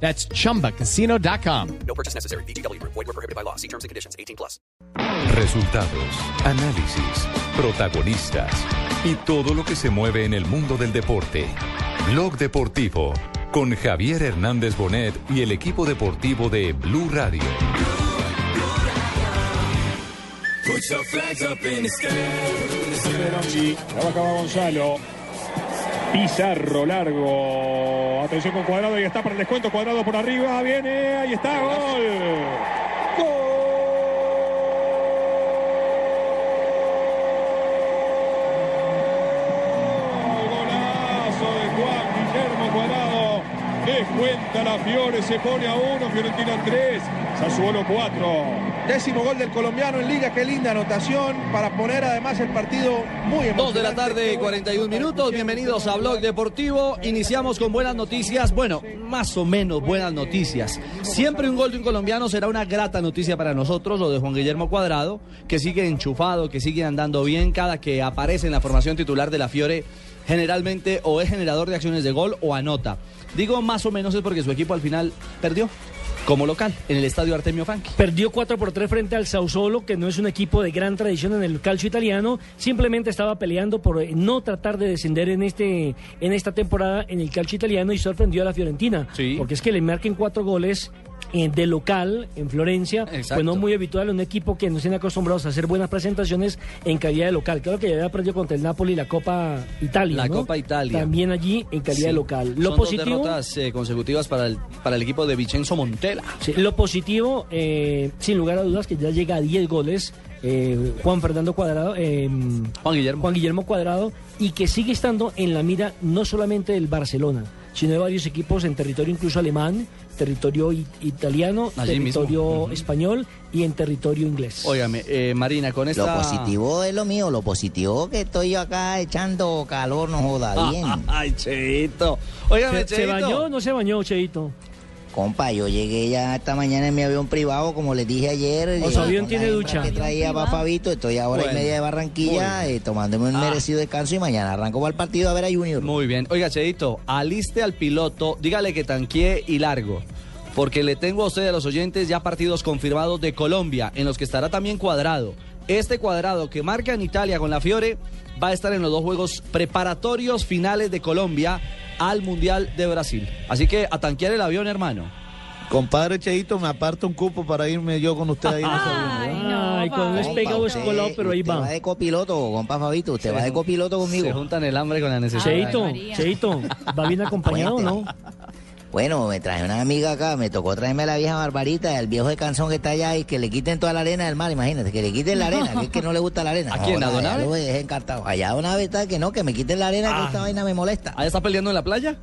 That's chumbacasino.com. No purchase necessary. BGW. Void were prohibited by law. See terms and conditions. 18 plus. Resultados, análisis, protagonistas y todo lo que se mueve en el mundo del deporte. Blog Deportivo con Javier Hernández Bonet y el equipo deportivo de Blue Radio. Trabajaba Gonzalo. Pizarro largo. Atención con cuadrado y está para el descuento. Cuadrado por arriba. Viene. Ahí está. Gol. Golazo de Juan Guillermo Cuadrado. Descuenta la Fiore. Se pone a uno. Fiorentina 3. Sassuolo 4. Décimo gol del colombiano en liga, qué linda anotación para poner además el partido muy emocionante. Dos de la tarde, 41 minutos. Bienvenidos a Blog Deportivo. Iniciamos con buenas noticias. Bueno, más o menos buenas noticias. Siempre un gol de un colombiano será una grata noticia para nosotros, lo de Juan Guillermo Cuadrado, que sigue enchufado, que sigue andando bien cada que aparece en la formación titular de la Fiore. Generalmente o es generador de acciones de gol o anota. Digo más o menos es porque su equipo al final perdió como local en el estadio Artemio Franchi. Perdió 4 por 3 frente al Sassuolo, que no es un equipo de gran tradición en el calcio italiano, simplemente estaba peleando por eh, no tratar de descender en este en esta temporada en el calcio italiano y sorprendió a la Fiorentina, Sí. porque es que le marquen cuatro goles de local en Florencia, Exacto. pues no muy habitual un equipo que no estén acostumbrados a hacer buenas presentaciones en calidad de local. Claro que ya había perdido contra el Napoli la Copa Italia, La ¿no? Copa Italia. También allí en calidad de local. Lo Son dos positivo derrotas eh, consecutivas para el, para el equipo de Vicenzo Montella. Sí, lo positivo, eh, sin lugar a dudas, que ya llega a 10 goles eh, Juan Fernando Cuadrado, eh, Juan Guillermo. Juan Guillermo Cuadrado, y que sigue estando en la mira no solamente del Barcelona, sino de varios equipos en territorio incluso alemán, territorio italiano, Allí territorio español y en territorio inglés. Óigame, eh, Marina, con esta... Lo positivo es lo mío, lo positivo que estoy yo acá echando calor, no joda bien. Ay, Cheito. Óigame, ¿Se, se bañó o no se bañó, Cheito? Compa, yo llegué ya esta mañana en mi avión privado, como les dije ayer. O su avión tiene ducha. que traía para Fabito, estoy a hora Bueno, y media de Barranquilla, eh, tomándome un Ah. merecido descanso y mañana arranco para el partido a ver a Junior. Muy bien. Oiga, Cheito, aliste al piloto, dígale que tanquee y largo. Porque le tengo a usted, a los oyentes, ya partidos confirmados de Colombia, en los que estará también cuadrado. Este cuadrado que marca en Italia con la Fiore va a estar en los dos juegos preparatorios finales de Colombia al Mundial de Brasil. Así que a tanquear el avión, hermano. Compadre Cheito, me aparta un cupo para irme yo con usted ahí en ese avión, ¿eh? Ay, cuando es Compa, pegado es usted- colado, pero ahí usted va. de copiloto, compa Fabito, usted va de copiloto Se conmigo. juntan el hambre con la necesidad. Cheito, Cheito, ¿va bien acompañado o no? Bueno, me traje una amiga acá, me tocó traerme a la vieja Barbarita, el viejo de canzón que está allá y que le quiten toda la arena del mar, imagínate, que le quiten la arena, que es que no le gusta la arena. ¿A quién, a No, Don allá? Lo dejé encartado. Allá Don Abe está que no, que me quiten la arena, que esta vaina me molesta. ¿Ahí está peleando en la playa?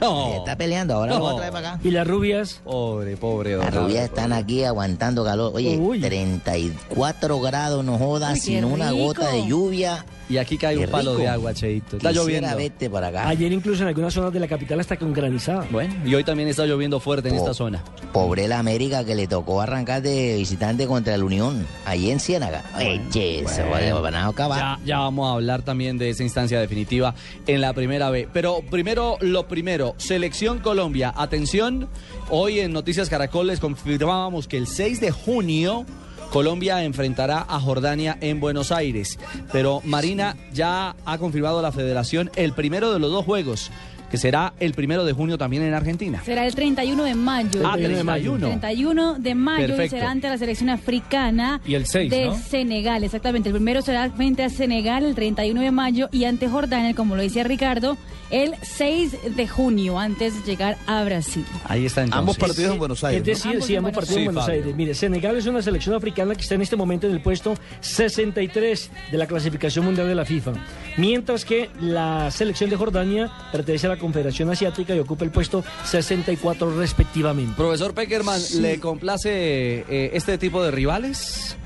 No. Está peleando, ahora lo voy a No. traer para acá. ¿Y las rubias? Pobre, pobre. don Las rubias están aquí aguantando calor. Oye, Uy. 34 grados, no jodas, Uy, sin una rico. gota de lluvia. Y aquí cae Qué un palo rico. de agua, Cheito. Está Quisiera lloviendo. verte por acá. Ayer incluso en algunas zonas de la capital hasta con granizada. Bueno, y hoy también está lloviendo fuerte en esta zona. Pobre la América que le tocó arrancar de visitante contra el Unión, allí en Ciénaga. Oye, se van a acabar. Ya, ya vamos a hablar también de esa instancia definitiva en la primera B. Pero primero, lo primero, Selección Colombia. Atención, hoy en Noticias Caracol les confirmábamos que el 6 de junio Colombia enfrentará a Jordania en Buenos Aires. Pero Marina ya ha confirmado la federación el primero de los dos juegos, que será el primero de junio también en Argentina. Será el 31 de mayo. Ah, 31 de mayo. 31 de mayo y Perfecto. será ante la selección africana Y el 6, de ¿no? Senegal. Exactamente, el primero será frente a Senegal el 31 de mayo y ante Jordania, como lo decía Ricardo, el 6 de junio, antes de llegar a Brasil. Ahí está entonces. Ambos partidos en Buenos Aires. Es decir, Ambos sí, ambos partidos en. Buenos Aires. Mire, Senegal es una selección africana que está en este momento en el puesto 63 de la clasificación mundial de la FIFA. Mientras que la selección de Jordania pertenece a la Confederación Asiática y ocupa el puesto 64 respectivamente. Profesor Peckerman, ¿le complace eh, este tipo de rivales?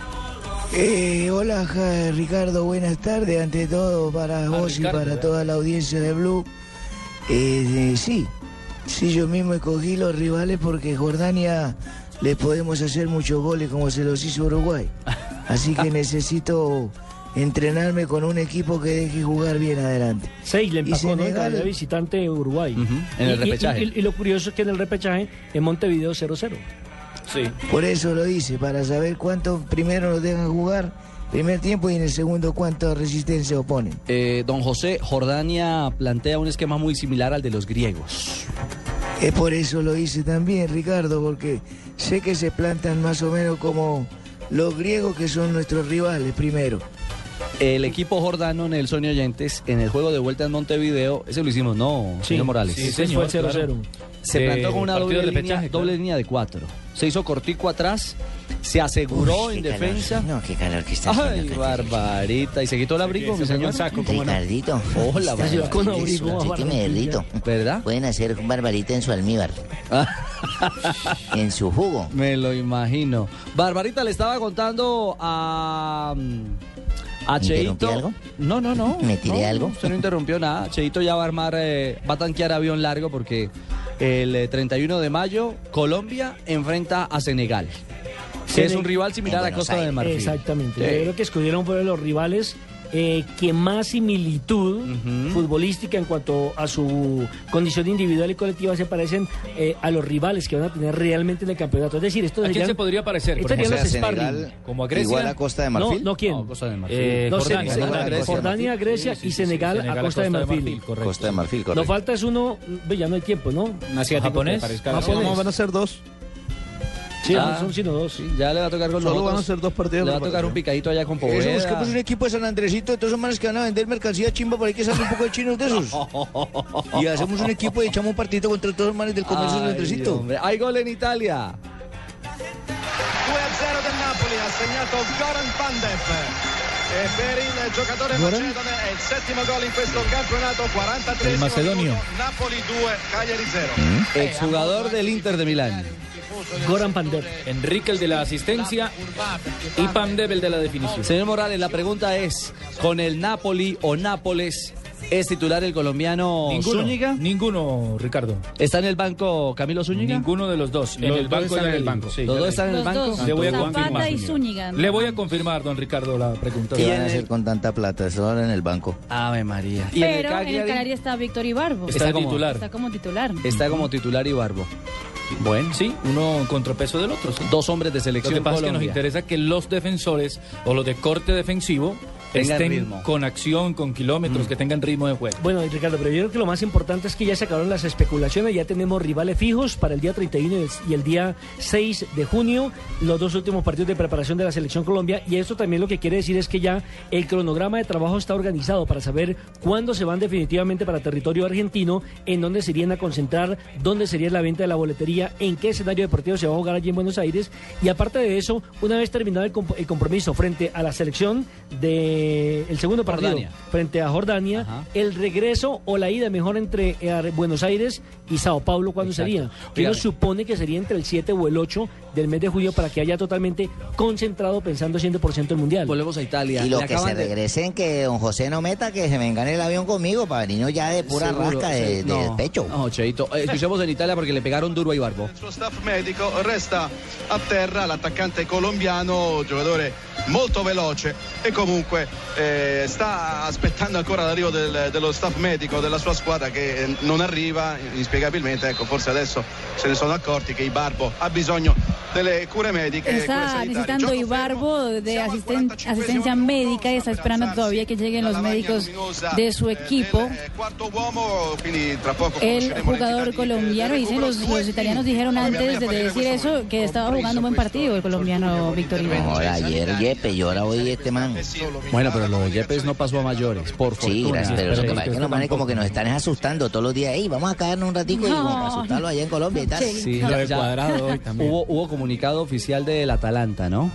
Eh, hola Ricardo, buenas tardes. Ante todo para vos Ricardo, y para ¿eh? toda la audiencia de Blue. Eh, eh, sí, sí, yo mismo escogí los rivales porque Jordania le podemos hacer muchos goles como se los hizo Uruguay. Así que necesito entrenarme con un equipo que deje jugar bien adelante. Seis le Y empacó, ¿no? En Senegal- de visitante Uruguay. En el Y- y- repechaje. Y, y lo curioso es que en el repechaje, en Montevideo 0-0. Sí. Por eso lo hice, para saber cuánto primero nos dejan jugar, primer tiempo y en el segundo cuánta resistencia oponen. Eh, don José, Jordania plantea un esquema muy similar al de los griegos. Es por eso lo hice también, Ricardo, porque sé que se plantan más o menos como los griegos que son nuestros rivales primero. El equipo jordano, Nelson y Oyentes, en el juego de vuelta en Montevideo, ese lo hicimos, ¿no, señor Morales? Sí, ese fue el 0-0. Se Eh, plantó con una doble de línea, doble línea de cuatro. Se hizo cortico atrás, se aseguró Uy, en calor. defensa. No, qué calor que está haciendo. Ay, barbarita. Y se quitó el abrigo, mi señor. Ricardito. Hola, ciudad con barbarita. abrigo, Así que me derrito. ¿Verdad? Pueden hacer barbarita en su almíbar, en su jugo. Me lo imagino. Barbarita le estaba contando a. A ¿Interrumpí Cheito. algo? No, no, no. ¿Me tiré No, algo? Usted no interrumpió nada. Cheito ya va a armar, eh, va a tanquear avión largo porque el eh, 31 de mayo Colombia enfrenta a Senegal. Que es un rival similar a Costa de Aires. Marfil. Exactamente. Sí. Yo creo que escogieron por los rivales eh, que más similitud futbolística en cuanto a su condición individual y colectiva se parecen eh, a los rivales que van a tener realmente en el campeonato. Es decir, esto ¿A quién se podría parecer? Estos serían los sparring. como a Grecia. Igual a Costa de Marfil. no, ¿quién? No, Costa de Marfil. Eh, No, Jordania, Jordania, Grecia. Jordania, Grecia Sí, sí, y sí, sí, Senegal, Senegal a Costa de Marfil. correcto. Costa de Marfil, correcto. falta es uno, ve, ya no hay tiempo, ¿no? Un asiático ¿Japonés? van a ser dos. Sí, Ah. no son sino dos. Sí, ya le va a tocar con Solo nosotros. van a ser dos partidos Le va a tocar partido. un picadito allá con Eso, Poveda. busquemos un equipo de San Andresito, de todos esos manes que van a vender mercancía chimba por ahí que salen un poco de chinos de esos. Y hacemos un equipo y echamos un partidito contra todos los manes del comercio de San Andresito. hombre. Hay gol en Italia. 2-0 del Napoli, ha segnato Goran Pandev. E per il giocatore macedone è il settimo gol in questo campionato, 43 Il macedonio. Napoli 2, Cagliari 0. Exjugador del Inter de Milán. Goran Pandev. Enrique el de la asistencia y Pandev el de la definición. Señor Morales, la pregunta es, ¿con el Napoli o Nápoles es titular el colombiano Ninguno, Zúñiga? ninguno, Ricardo. ¿Está en el banco Camilo Zúñiga? Ninguno de los dos. En Los el banco y están en el en- banco. sí, los dos le- están en el banco. dos, Le voy a confirmar. y Zúñiga. Le voy a confirmar, don Ricardo, la pregunta. ¿Qué ¿Quién van a hacer con tanta plata? Eso ahora en el banco. Ave María. ¿Y en el Pero en el Cagliari? Cagliari está Víctor Ibarbo. Está como- titular. Está como titular. Está como titular y barbo. Bueno, Sí, uno en contrapeso del otro. sí. dos hombres de Lo selección que pasa es que nos Colombia. interesa que los defensores o los de corte defensivo Tengan estén ritmo. con acción, con kilómetros, que tengan ritmo de juego. Bueno, Ricardo, pero yo creo que lo más importante es que ya se acabaron las especulaciones, ya tenemos rivales fijos para el día 31 y el- y el día 6 de junio, los dos últimos partidos de preparación de la selección Colombia, y esto también lo que quiere decir es que ya el cronograma de trabajo está organizado para saber cuándo se van definitivamente para territorio argentino, en dónde se irían a concentrar, dónde sería la venta de la boletería, en qué escenario deportivo se va a jugar allí en Buenos Aires, y aparte de eso, una vez terminado el, comp- el compromiso frente a la selección del el segundo partido, Jordania. frente a Jordania, Ajá. el regreso o la ida mejor entre eh, Buenos Aires y Sao Paulo, ¿cuándo Exacto. sería? Que uno supone que sería entre el 7 o el 8 del mes de junio para que haya totalmente concentrado pensando 100% el Mundial. Volvemos a Italia. Y los Le que se de- regresen, que don José no meta, que se vengan en el avión conmigo para venirnos ya de pura Seguro, rasca de, sí. del No, pecho. No, Cheito. Eh, escuchemos en Italia porque le pegaron duro a Ibarbo. Staff medico resta a terra l'attaccante colombiano, giocatore molto veloce e comunque eh, sta aspettando ancora l'arrivo del- dello staff medico della sua squadra che eh, non arriva inspiegabilmente, ecco forse adesso se ne sono accorti che Ibarbo ha bisogno delle cure mediche. e cure sanitarie. necesitando Gioco Ibarbo de asisten- 45esimo asistencia médica y está per esperando todavía que lleguen los médicos de su eh, equipo. del, eh, quarto uomo, quindi tra poco El jugador di- colombiano, dicen los, los italianos dijeron antes de decir questo eso que estaba jugando un buen partido el colombiano Ibarbo. Ahora ayer Yepe y ahora hoy este man. Bueno, pero lo de Yepes no pasó a mayores, por Sí, fortuna. gracias, pero lo que pasa es que los manes como que nos están asustando todos los días. Ey, vamos a caernos un ratico y No. vamos a asustarlos allá en Colombia y tal. Sí. Sí, Lo de Cuadrado hoy también. Hubo, hubo comunicado oficial del Atalanta, ¿no?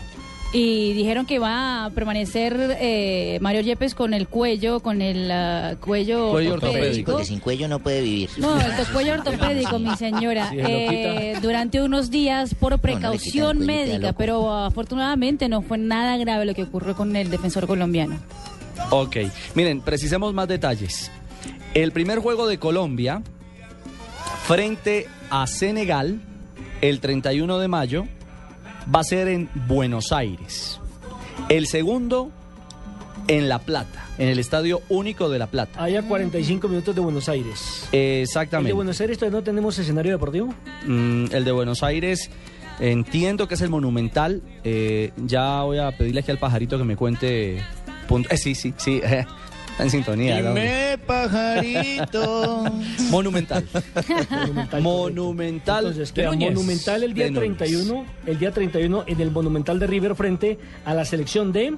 Y dijeron que va a permanecer eh, Mario Yepes con el cuello, con el ah, cuello, Cuello ortopédico. ortopédico. Porque sin cuello no puede vivir. No, el cuello ortopédico, mi señora. Sí, se lo Eh, durante unos días por precaución médica, pero afortunadamente no fue nada grave lo que ocurrió con el defensor colombiano. Ok, miren, precisemos más detalles. El primer juego de Colombia frente a Senegal el 31 de mayo va a ser en Buenos Aires. El segundo en La Plata, en el Estadio Único de La Plata. Allá 45 minutos de Buenos Aires. ¿El Exactamente. de Buenos Aires todavía no tenemos escenario deportivo? Mm, el de Buenos Aires, entiendo que es el Monumental. eh, ya voy a pedirle aquí al pajarito que me cuente. punto- eh, sí, sí, sí. está en sintonía. Pajarito. Monumental. Monumental. Entonces, queda Núñez. Monumental el día De Núñez. 31, el día 31 en el Monumental de River frente a la selección de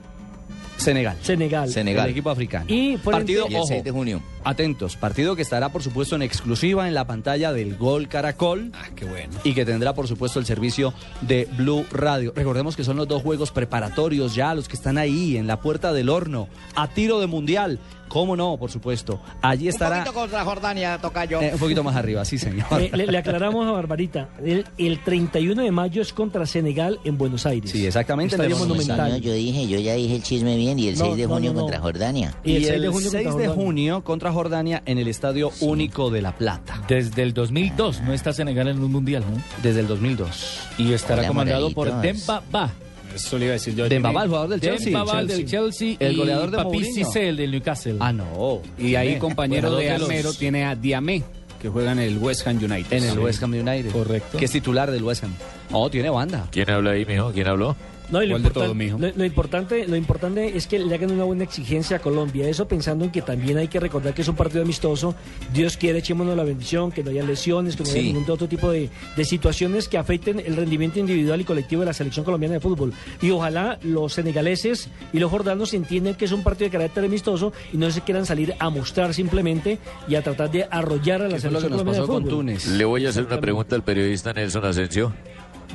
Senegal. Senegal. El equipo africano. Y por partido, el ojo, 6 de junio. Atentos, partido que estará por supuesto en exclusiva en la pantalla del Gol Caracol. Ah, qué bueno. Y que tendrá por supuesto el servicio de Blue Radio. Recordemos que son los dos juegos preparatorios ya, los que están ahí en la puerta del horno, a tiro de mundial. ¿Cómo no? Por supuesto. Allí estará. contra Jordania, Tocayo. Eh, un poquito más arriba, sí, señor. Eh, le, le aclaramos a Barbarita, el, el 31 de mayo es contra Senegal en Buenos Aires. Sí, exactamente. Estadio en el Monumental. No, yo dije, yo ya dije el chisme bien y el No, 6 de junio no, no. contra Jordania. Y el 6 de junio, contra Jordania en el Estadio Único de La Plata. Desde el 2002 no está Senegal en un mundial, ¿no? Desde el 2002. Y estará Hola, comandado por. Demba Ba. Eso le iba a decir yo. Demba Ba, el jugador del Chelsea. Demba Ba, el del Chelsea. El goleador de Papi. Cissé, el del Newcastle. Ah, no. Y ahí compañero Bueno, de Armero tiene a Diamé, que juega en el West Ham United. En el Sí. West Ham United. Correcto. Que es titular del West Ham. Oh, tiene banda. ¿Quién habla ahí, mijo? ¿Quién habló? No, y lo, ¿Cuál de importan- todo, mijo? lo- lo importante, lo importante es que le hagan una buena exigencia a Colombia. Eso pensando en que también hay que recordar que es un partido amistoso. Dios quiere, echémonos la bendición, que no haya lesiones, que no haya ningún otro tipo de, de situaciones que afecten el rendimiento individual y colectivo de la selección colombiana de fútbol. Y ojalá los senegaleses y los jordanos entiendan que es un partido de carácter amistoso y no se quieran salir a mostrar simplemente y a tratar de arrollar a la selección colombiana de con fútbol. Túnez. Le voy a hacer una pregunta al periodista Nelson Asensio.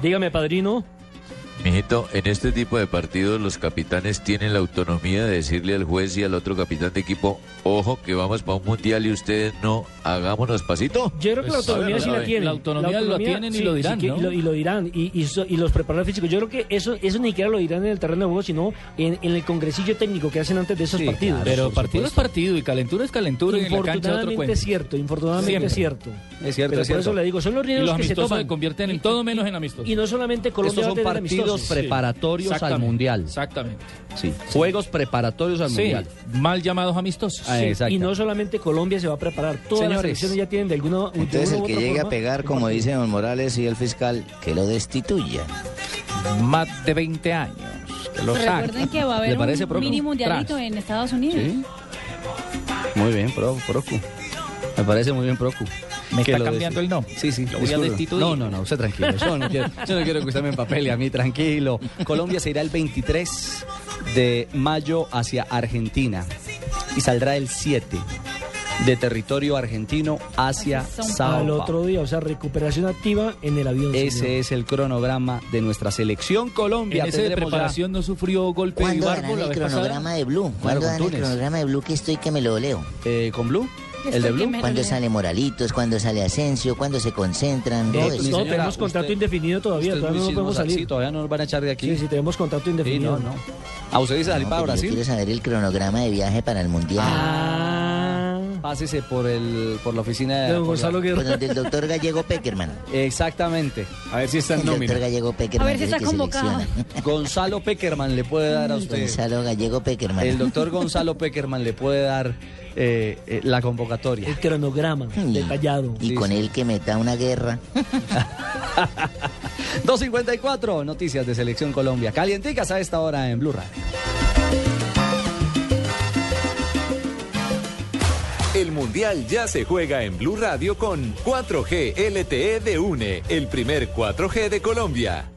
Dígame, padrino. Mijito, en este tipo de partidos los capitanes tienen la autonomía de decirle al juez y al otro capitán de equipo, ojo que vamos para un mundial y ustedes no, hagámonos pasito. Yo creo que la Pues, autonomía sí la tienen. La autonomía lo tienen y lo dirán, que- ¿no? y, lo, y lo dirán. Y, y so- y los preparadores físicos. Yo creo que eso, eso ni siquiera lo dirán en el terreno de juego, sino en, en el congresillo técnico que hacen antes de esos partidos. Pero partido es partido y calentura es calentura y en la cancha otro Infortunadamente es cierto, infortunadamente Siempre. es cierto. Es cierto, Pero es por eso le digo, son los Y riesgos los que se amistosos toman. se convierten en todo menos en amistosos. Y no solamente Colombia va a partidos amistosos. preparatorios al. Mundial. Exactamente. Sí. Juegos preparatorios al Sí, Mundial. mal llamados amistosos. Ah, y no solamente Colombia se va a preparar, todas las Señores. selecciones ya tienen de alguna de Entonces el que llegue a pegar, como dice don Morales y el fiscal, que lo destituya. Más de 20 años. Que lo recuerden que va a ¿Le haber parece, un Proco? mini mundialito Tras. en Estados Unidos. Sí. Muy bien, pro, Procu. Me parece muy bien, Procu. ¿Me está cambiando el no? Sí, sí. Lo voy a destituir. No, no, no, usted tranquilo. Yo no quiero, yo no quiero que usted me empapele a mí, tranquilo. Colombia se irá el 23 de mayo hacia Argentina y saldrá el 7 de territorio argentino hacia Sao Al otro día, o sea, recuperación activa en el avión. señor. Ese es el cronograma de nuestra selección Colombia. En ese de ya- preparación no sufrió golpe de ¿Cuándo barco el cronograma pasada. de Blue? ¿Cuándo dan el cronograma de Blue que estoy que me lo leo? Eh, ¿Con Blue? ¿El de Blue? ¿Cuándo sale Moralitos? ¿Cuándo sale Asensio? ¿Cuándo se concentran? No, no, señora, tenemos contrato usted- indefinido todavía, todavía no podemos salir. Sí, todavía no nos van a echar de aquí. Sí, sí, tenemos contrato Sí, indefinido. no, no. ¿A usted dice salir No, para pero yo Brasil? quiero saber el cronograma de viaje para el Mundial. Ah, Pásese por el por la oficina de don Gonzalo Guerra. donde el doctor Gallego Peckerman. Exactamente. A ver si está El en doctor nómina. Gallego Peckerman. A ver si es el está que convocado. selecciona. Gonzalo Peckerman le puede dar a usted. Gonzalo Gallego Peckerman. El doctor Gonzalo Peckerman le puede dar eh, eh, la convocatoria. El cronograma Mm. detallado. Y Sí, con sí. él que meta una guerra. 254, noticias de Selección Colombia. Calienticas a esta hora en Blue Radio. El Mundial ya se juega en Blue Radio con 4G LTE de UNE, el primer 4G de Colombia.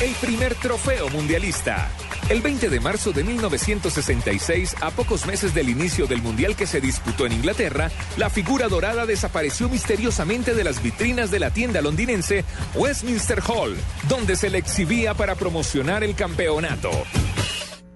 El primer trofeo mundialista. El 20 de marzo de 1966, a pocos meses del inicio del Mundial que se disputó en Inglaterra, la figura dorada desapareció misteriosamente de las vitrinas de la tienda londinense Westminster Hall, donde se le exhibía para promocionar el campeonato.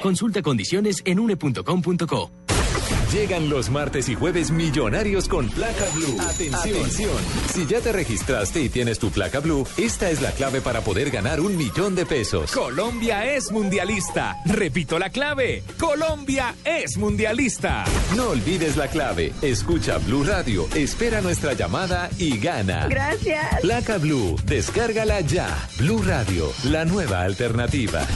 Consulta condiciones en une.com.co. Llegan los martes y jueves millonarios con placa blue. Atención. Si ya te registraste y tienes tu placa blue, esta es la clave para poder ganar un millón de pesos. Colombia es mundialista. Repito la clave. Colombia es mundialista. No olvides la clave. Escucha Blue Radio, espera nuestra llamada y gana. Gracias. Placa Blue, descárgala ya. Blue Radio, la nueva alternativa.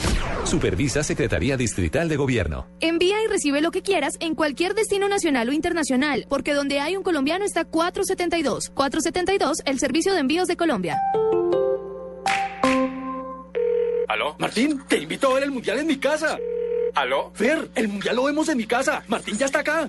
Supervisa Secretaría Distrital de Gobierno. Envía y recibe lo que quieras en cualquier destino nacional o internacional, porque donde hay un colombiano está 472. 472, el servicio de envíos de Colombia. ¿Aló? Martín, te invito a ver el mundial en mi casa. ¿Aló? Fer, el mundial lo vemos en mi casa. Martín ya está acá.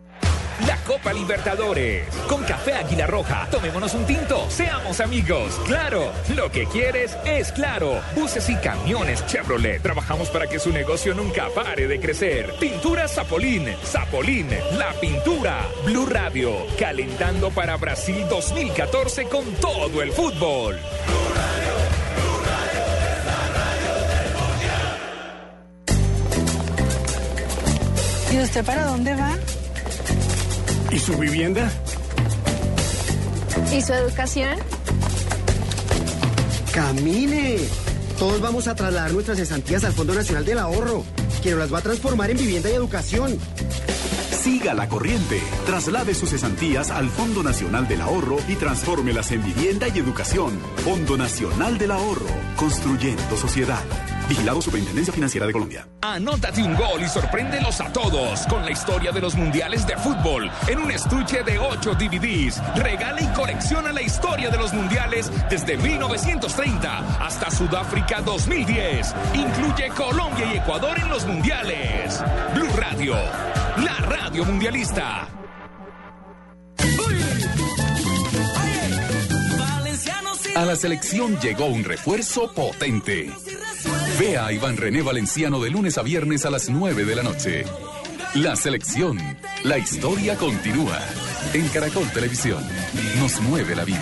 La Copa Libertadores. Con Café Águila Roja. Tomémonos un tinto. Seamos amigos. Claro. Lo que quieres es claro. Buses y camiones Chevrolet. Trabajamos para que su negocio nunca pare de crecer. Pintura Zapolín. Zapolín. La pintura. Blue Radio. Calentando para Brasil 2014 con todo el fútbol. ¿Y usted para dónde va? ¿Y su vivienda? ¿Y su educación? ¡Camine! Todos vamos a trasladar nuestras cesantías al Fondo Nacional del Ahorro, que nos las va a transformar en vivienda y educación. Siga la corriente. Traslade sus cesantías al Fondo Nacional del Ahorro y transfórmelas en vivienda y educación. Fondo Nacional del Ahorro. Construyendo sociedad. Vigilado Superintendencia Financiera de Colombia. Anótate un gol y sorpréndelos a todos con la historia de los mundiales de fútbol en un estuche de 8 DVDs. Regala y colecciona la historia de los mundiales desde 1930 hasta Sudáfrica 2010. Incluye Colombia y Ecuador en los mundiales. Blue Radio, la radio mundialista. A la selección llegó un refuerzo potente. Ve a Iván René Valenciano de lunes a viernes a las 9 de la noche. La selección. La historia continúa. En Caracol Televisión. Nos mueve la vida.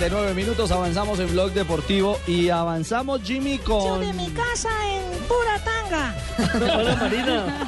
39 minutos, avanzamos en Blog Deportivo y avanzamos, Jimmy, con... Yo de mi casa en pura tanga. Marina.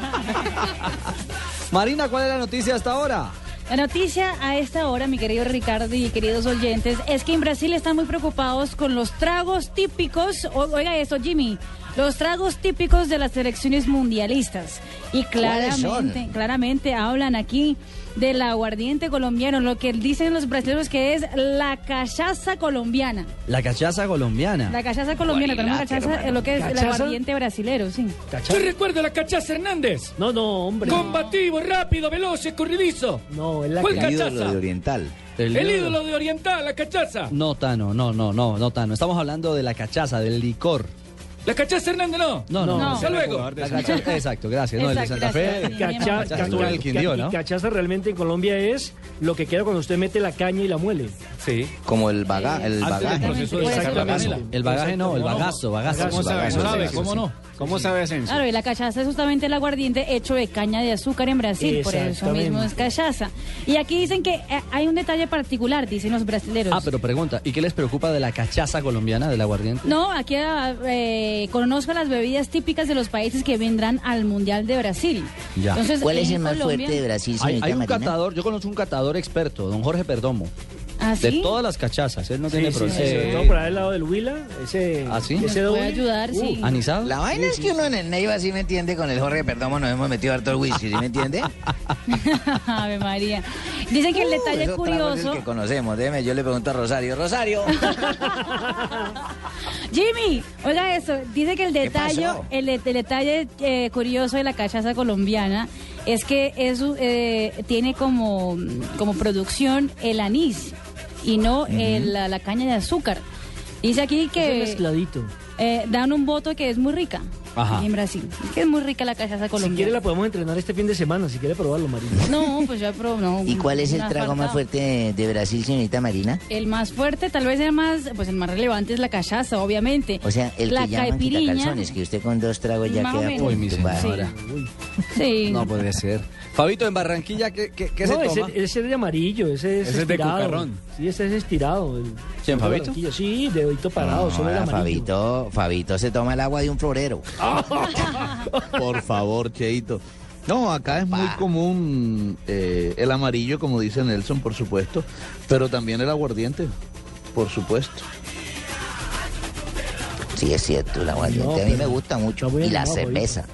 Marina, ¿cuál es la noticia hasta ahora? La noticia a esta hora, mi querido Ricardo y queridos oyentes, es que en Brasil están muy preocupados con los tragos típicos. Oiga esto, Jimmy. Los tragos típicos de las selecciones mundialistas. Y claramente, claramente hablan aquí del aguardiente colombiano, lo que dicen los brasileños que es la cachaza colombiana. La cachaza colombiana. La cachaza colombiana, tenemos cachaza, es lo que es el ¿Cachaza? aguardiente brasilero, sí. ¿Te recuerda la cachaza Hernández? No, no, hombre. Combativo, rápido, veloz, escurridizo. No, es la ¿Cuál ca- cachaza? Oriental. El El ídolo- ídolo de Oriental, la cachaza. No, Tano, no, no, no, no, Tano. Estamos hablando de la cachaza, del licor. La cachaza Hernández no. No, no, no. Hasta luego. La cachaza, exacto, gracias. No, el de Santa Fe. Cacha- Cachaza el realmente en Colombia es lo que queda cuando usted mete la caña y la muele. Sí. Como el, el del bagaje. Exactamente. panela. El bagaje no, el bagazo, bagazo. ¿Cómo sabe? bagazo, ¿Cómo no? ¿Cómo sabe Asensio? Claro, y la cachaza es justamente el aguardiente hecho de caña de azúcar en Brasil, por eso mismo es cachaza. Y aquí dicen que eh, hay un detalle particular, dicen los brasileños. Ah, pero pregunta, ¿y qué les preocupa de la cachaza colombiana, del aguardiente? No, aquí eh, conozco las bebidas típicas de los países que vendrán al Mundial de Brasil. Ya. Entonces, ¿Cuál es el más Colombia- fuerte de Brasil, Hay, un Marina? catador, yo conozco un catador experto, don Jorge Perdomo, ¿Ah, de sí? todas las cachazas, él no Sí, tiene sí, problema. sí, sobre todo por ahí al lado del Huila, ese, ¿Ah, sí? Ese puede ayudar, sí. ¿Anisado? La vaina es que uno en el Neiva, ¿sí me entiende? Con el Jorge Perdomo nos hemos metido harto el whisky, ¿sí me entiende? Ave María. Dicen que el Uh, detalle es curioso... que conocemos, déjeme, yo le pregunto a Rosario. Rosario, Jimmy, oiga eso, dice que el detalle, el, el detalle eh, curioso de la cachaza colombiana es que eso eh, tiene como, como producción el anís y no el- la, la caña de azúcar. Dice aquí que mezcladito. eh, dan un voto que es muy rica Ajá. aquí en Brasil. Que es muy rica la cachaza Si quiere colombiana. la podemos entrenar este fin de semana, si quiere probarlo, Marina. No, pues ya probó. No, ¿y cuál es el trago más fuerte de, de Brasil, señorita Marina? El más fuerte, tal vez el más, pues el más relevante es la cachaza, obviamente. O sea, el la que llaman quitacalzones, que usted con dos tragos ya Más o queda menos. Uy, mi señora. Sí. No puede ser. Fabito, en Barranquilla, ¿qué, qué, qué no, se ese, toma? ese es de amarillo, ese es Ese es de cucarrón. Sí, ese es estirado. el- ¿Quién, Fabito? Sí, de dedito parado, solo el Ah, amarillo. Fabito, Fabito se toma el agua de un florero. Por favor, Cheito. No, acá es muy común eh, el amarillo, como dice Nelson, por supuesto, pero también el aguardiente, por supuesto. Sí, es cierto, el aguardiente No, a mí me gusta mucho. Y la cerveza.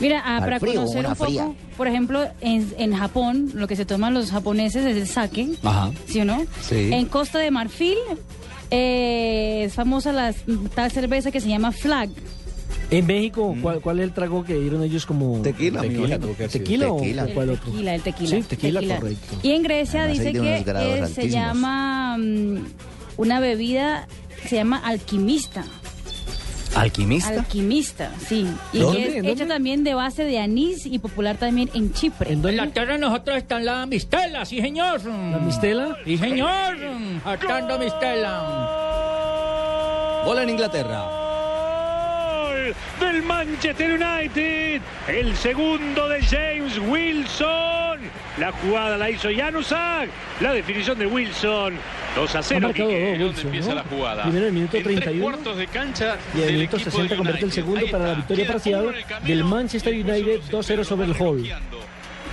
Mira, ah, para frío, conocer un poco, por ejemplo, en, en Japón, lo que se toman los japoneses es el sake, Ajá. ¿sí o no? Sí. En Costa de Marfil eh, es famosa la tal cerveza que se llama Flag. En México, ¿cuál, cuál es el trago que dieron ellos como Tequila, tequila. ¿Tequila o- Tequila. o cuál otro? tequila, el tequila. Sí, tequila, correcto. Y en Grecia Además, dice que eh, se llama mm, una bebida, se llama alquimista. ¿Alquimista? Alquimista, sí. Y ¿Dónde? que es ¿En hecha también de base de anís y popular también en Chipre. En la tierra de nosotros está la mistela, sí señor. ¿La mistela? Sí señor. Hartando mistela. Bola en Inglaterra. Gol del Manchester United. El segundo de James Wilson. La jugada la hizo Januzak. La definición de Wilson. 2 a 0. Ha marcado Quique. dos, Wilson, empieza ¿no? la jugada. Primero en el minuto En tres 31. cuartos de cancha Y en el minuto equipo 60 del convierte el segundo para la victoria parcial en del Manchester United 2-0 sobre el Hull.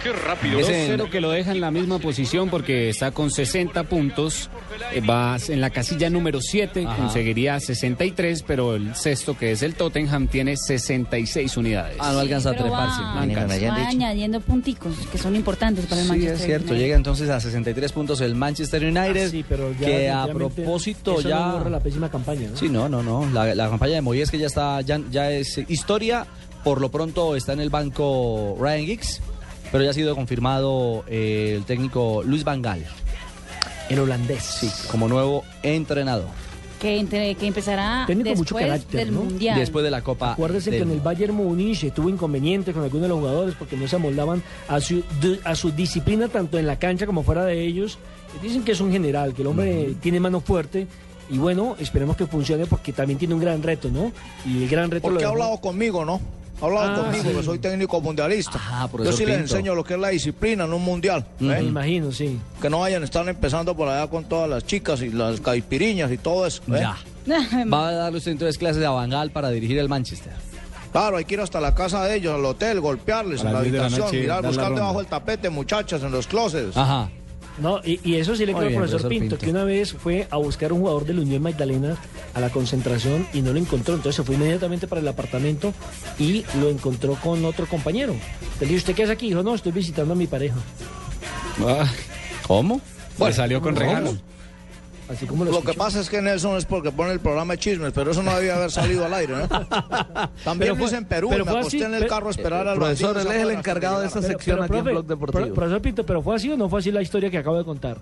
Qué rápido. 2-0 que lo deja en la misma posición porque está con 60 puntos. eh, Va en la casilla número 7, Ajá. conseguiría 63, pero el sexto, que es el Tottenham, tiene 66 unidades. Ah, no alcanza a Pero treparse. va, No alcanza. va añadiendo punticos que son importantes para el Sí, Manchester es cierto. United. Llega entonces a 63 puntos el Manchester United. Ah, sí, pero ya que a propósito eso ya. no borra la pésima campaña, ¿no? Sí, no, no, no. La, la campaña de Moyes que ya está, ya, ya es historia. Por lo pronto está en el banco Ryan Giggs, pero ya ha sido confirmado eh, el técnico Luis Van Gaal. El holandés. Sí, como nuevo entrenador. que, entre- que empezará Técnico después mucho carácter, del ¿no? Mundial. Después de la Copa. Acuérdense del que en el Bayern Múnich tuvo inconvenientes con algunos de los jugadores porque no se amoldaban a su, di- a su disciplina tanto en la cancha como fuera de ellos. Dicen que es un general, que el hombre tiene mano fuerte y bueno, esperemos que funcione porque también tiene un gran reto, ¿no? Y el gran reto Porque lo ha hablado conmigo, ¿no? Ha hablado Ah, conmigo, sí. que soy técnico mundialista. Yo profesor sí les Pinto. enseño lo que es la disciplina en un mundial. ¿eh? Me imagino, sí. Que no vayan a estar empezando por allá con todas las chicas y las caipiriñas y todo eso. ¿eh? Ya. Va a darle usted entonces clases a Van Gaal para dirigir el Manchester. Claro, hay que ir hasta la casa de ellos, al hotel, golpearles A en la de la habitación, noche, mirar, buscar debajo del tapete, muchachas, en los closets. Ajá. No, y, y eso sí le creo al profesor profesor Pinto, Pinto. que una vez fue a buscar un jugador de la Unión Magdalena a la concentración y no lo encontró. Entonces se fue inmediatamente para el apartamento y lo encontró con otro compañero. Le dije, ¿usted qué hace aquí? Dijo, no, estoy visitando a mi pareja. Ah, ¿Cómo? Pues salió con ¿cómo? Regalo. Así como lo, Lo que pasa es que Nelson es porque pone el programa de chismes, pero eso no debía haber salido al aire, ¿no? También Pero lo hice fue- en Perú, pero me acosté así, en el carro a esperar Eh, al profesor, él es el encargado de que sección llegara. aquí en profe, Blog Deportivo. pro- profesor Pinto, pero fue así o no fue así la historia que acabo de contar.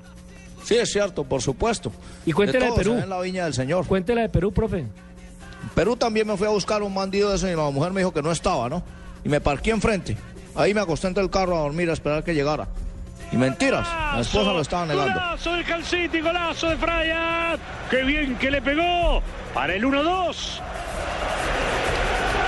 Sí, es cierto, por supuesto. Y cuéntela de, Perú. en la viña del Señor. Cuéntela de Perú, profe. Perú también me fui a buscar un bandido de eso y la mujer me dijo que no estaba, ¿no? Y me parqué enfrente. Ahí me acosté entre el carro a dormir a esperar que llegara. Y mentiras, la esposa lo estaba negando. Golazo del Hull City, golazo de Fraya. Qué bien que le pegó para el 1-2.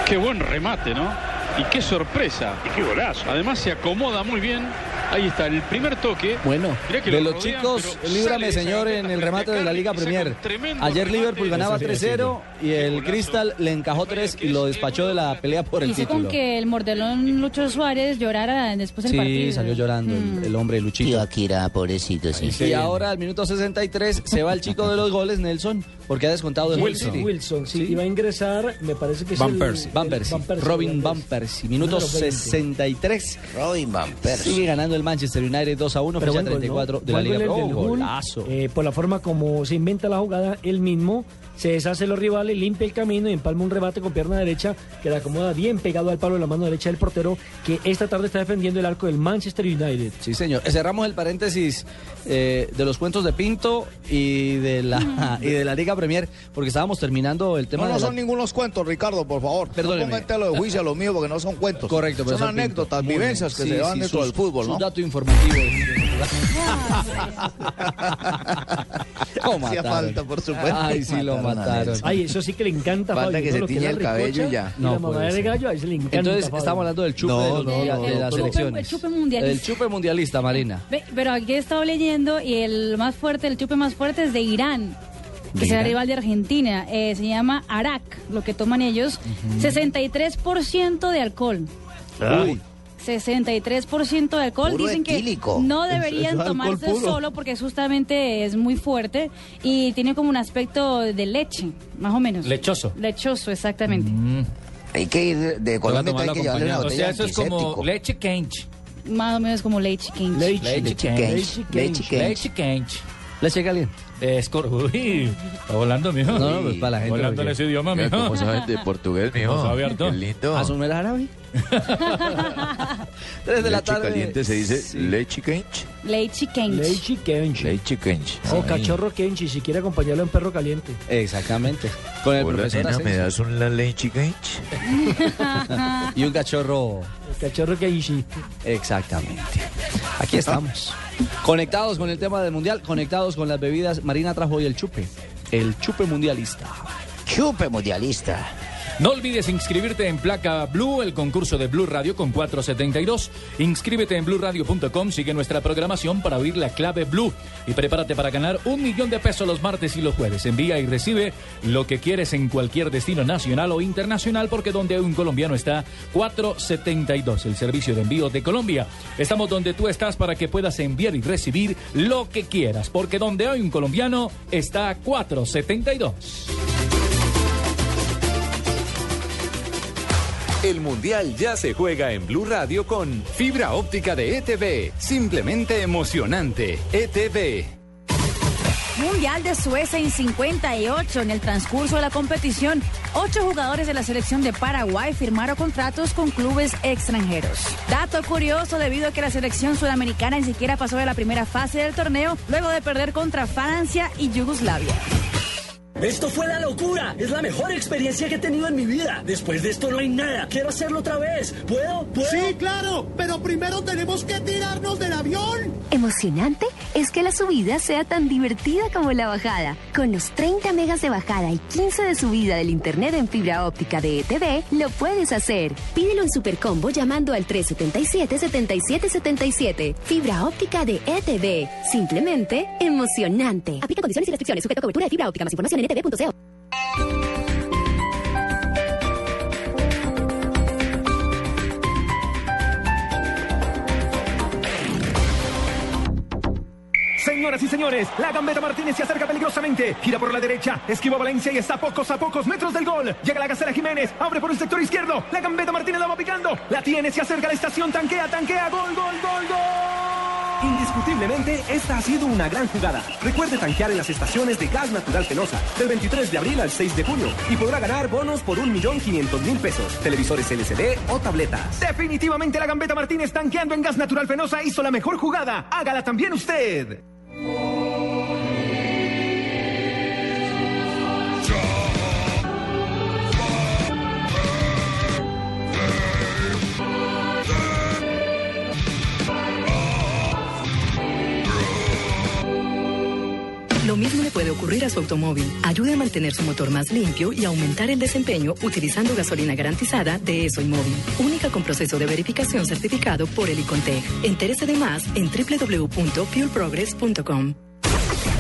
Qué buen remate, ¿no? Y qué sorpresa. Y qué golazo. Además se acomoda muy bien. Ahí está el primer toque. Bueno, que de lo los rodean, chicos, líbrame señor en el remate de la Liga Premier. Ayer. Liverpool ganaba Eso sí, 3-0 y el Crystal le encajó 3 y lo despachó de la pelea por el Hizo título. con que el mordelón Lucho Suárez llorara después del Sí, partido. salió llorando el, el hombre Luchito. Ibaquira, pobrecito, sí. Y ahora al minuto 63 se va el chico de los goles, Nelson, porque ha descontado de Wilson, City. Wilson, sí, iba a ingresar, me parece que es Van el- Persie. Van Persie. Van Persie, Robin Van Persie. Minuto Número 20. 63. Robin Van Persie. Sigue ganando el Manchester United 2 a 1, Pero fecha buen gol, 34 ¿no? de la Liga. el Oh, golazo. eh, por la forma como se inventa la jugada, él mismo se deshace de los rivales, limpia el camino y empalma un rebate con pierna derecha que la acomoda bien pegado al palo de la mano derecha del portero que esta tarde está defendiendo el arco del Manchester United. Sí, señor. Cerramos el paréntesis eh, de los cuentos de Pinto y de la y de la Liga Premier, porque estábamos terminando el tema No, no de la- son ningunos cuentos, Ricardo, por favor. Perdóneme. No telo de juicio a lo mío porque no son cuentos. Correcto, Son profesor Pinto. anécdotas, vivencias que Sí, se van sí, dentro sus- del fútbol, ¿no? dato informativo. Lo Hacía falta, por supuesto. Ay, sí, lo Mataron. Ay, eso sí que le encanta Falta Fabio, que se tiñe el cabello y ya. No la mamá de ser. gallo, ahí se le encanta. Entonces Fabio. estamos hablando del chupe No, de, los- no, de no, las no, elecciones. El chupe mundialista. El chupe mundialista, Marina. Pero aquí he estado leyendo y el más fuerte, el chupe más fuerte es de Irán, que ¿De será rival de Argentina. Eh, se llama Arak, lo que toman ellos. 63% de alcohol. Uy. 63% de alcohol. Puro Dicen que no deberían es tomarse puro. solo porque justamente es muy fuerte y tiene como un aspecto de leche, más o menos. Lechoso. Lechoso, exactamente. Hay que ir de Colombia, hay que llevarle una. O sea, eso es como leche quench. Más o menos como leche quench. Leche, Leche quench. Leche quench. Leche quench. Leche caliente. Es cor... Uy, está volando, mijo. No, no, pues para la gente. Volando en porque- ese idioma, mijo. ¿Cómo saben de portugués, mijo? ¿Cómo sabe harto? Qué lindo. ¿Asume el árabe? Tres de la Leche tarde. caliente se dice Sí. leche quench. Leche quench. Leche quench. Leche quench. O Ay. cachorro quench, y si quiere acompañarlo en perro caliente. Exactamente. Con el Hola, profesor nena, ¿me Asensio. das un la leche quench? Y un cachorro. El cachorro quench. Exactamente. Aquí estamos. conectados con el tema del mundial, conectados con las bebidas. Marina trajo hoy el chupe. El chupe mundialista. Chupe mundialista. No olvides inscribirte en Placa Blue, el concurso de Blue Radio con 472. Inscríbete en bluradio.com, sigue nuestra programación para oír la clave Blue y prepárate para ganar un millón de pesos los martes y los jueves. Envía y recibe lo que quieres en cualquier destino nacional o internacional porque donde hay un colombiano está 472, el servicio de envío de Colombia. Estamos donde tú estás para que puedas enviar y recibir lo que quieras porque donde hay un colombiano está 472. El Mundial ya se juega en Blue Radio con fibra óptica de ETV. Simplemente emocionante. ETV. Mundial de Suecia en 58. En el transcurso de la competición, ocho jugadores de la selección de Paraguay firmaron contratos con clubes extranjeros. Dato curioso debido a que la selección sudamericana ni siquiera pasó de la primera fase del torneo luego de perder contra Francia y Yugoslavia. Esto fue la locura. Es la mejor experiencia que he tenido en mi vida. Después de esto no hay nada. Quiero hacerlo otra vez. ¿Puedo? ¿Puedo? Sí, claro, pero primero tenemos que tirarnos del avión. Emocionante es que la subida sea tan divertida como la bajada. Con los 30 megas de bajada y 15 de subida del internet en fibra óptica de ETV, lo puedes hacer. Pídelo en Supercombo llamando al 377-7777. Fibra óptica de ETV. Simplemente emocionante. Aplica condiciones y restricciones. Sujeto a cobertura de fibra óptica. Más información en etv.co. señoras y señores. La Gambeta Martínez se acerca peligrosamente. Gira por la derecha. Esquiva Valencia y está a pocos a pocos metros del gol. Llega la Gacela Jiménez. Abre por el sector izquierdo. La Gambeta Martínez la va picando. La tiene, se acerca a la estación. Tanquea, tanquea. Gol, gol, gol, gol. Indiscutiblemente, esta ha sido una gran jugada. Recuerde tanquear en las estaciones de gas natural Fenosa del 23 de abril al 6 de junio y podrá ganar bonos por 1.500.000 pesos, televisores LCD o tabletas. Definitivamente la Gambeta Martínez tanqueando en gas natural Fenosa hizo la mejor jugada. Hágala también usted. Oh. Lo mismo le puede ocurrir a su automóvil. Ayude a mantener su motor más limpio y aumentar el desempeño utilizando gasolina garantizada de ESO y Móvil. Única con proceso de verificación certificado por el Icontec. Entérese de más en www.fuelprogress.com.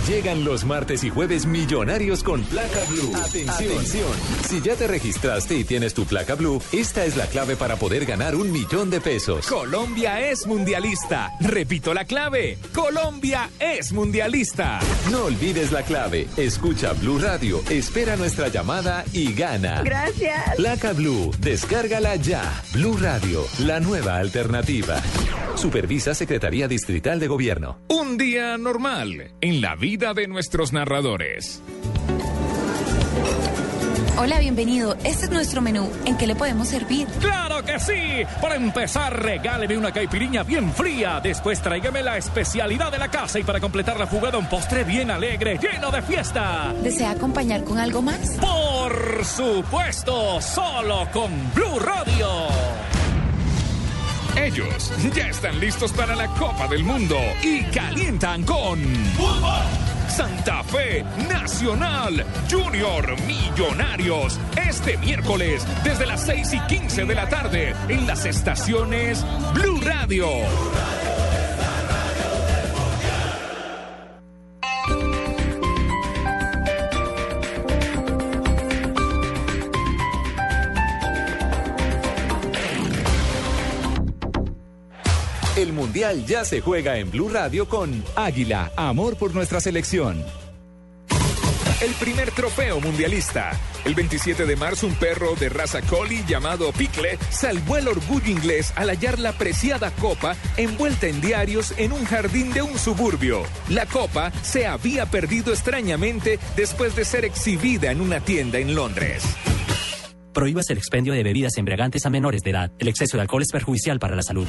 Llegan los martes y jueves millonarios con placa blue. Atención. Si ya te registraste y tienes tu placa blue, esta es la clave para poder ganar un millón de pesos. Colombia es mundialista. Repito la clave. Colombia es mundialista. No olvides la clave. Escucha Blue Radio, espera nuestra llamada y gana. Gracias. Placa Blue, descárgala ya. Blue Radio, la nueva alternativa. Supervisa Secretaría Distrital de Gobierno. Un día normal en la vida de nuestros narradores. Hola, bienvenido. Este es nuestro menú. ¿En qué le podemos servir? ¡Claro que sí! Para empezar, regáleme una caipiriña bien fría. Después tráigame la especialidad de la casa y para completar la jugada un postre bien alegre, lleno de fiesta. ¿Desea acompañar con algo más? Por supuesto, solo con Blue Radio. Ellos ya están listos para la Copa del Mundo y calientan con Santa Fe Nacional Junior Millonarios este miércoles desde las 6 y 15 de la tarde en las estaciones Blue Radio. Ya se juega en Blue Radio con Águila, amor por nuestra selección. El primer trofeo mundialista. El 27 de marzo, un perro de raza collie llamado Pickle salvó el orgullo inglés al hallar la preciada copa envuelta en diarios en un jardín de un suburbio. La copa se había perdido extrañamente después de ser exhibida en una tienda en Londres. Prohíbas el expendio de bebidas embriagantes a menores de edad. El exceso de alcohol es perjudicial para la salud.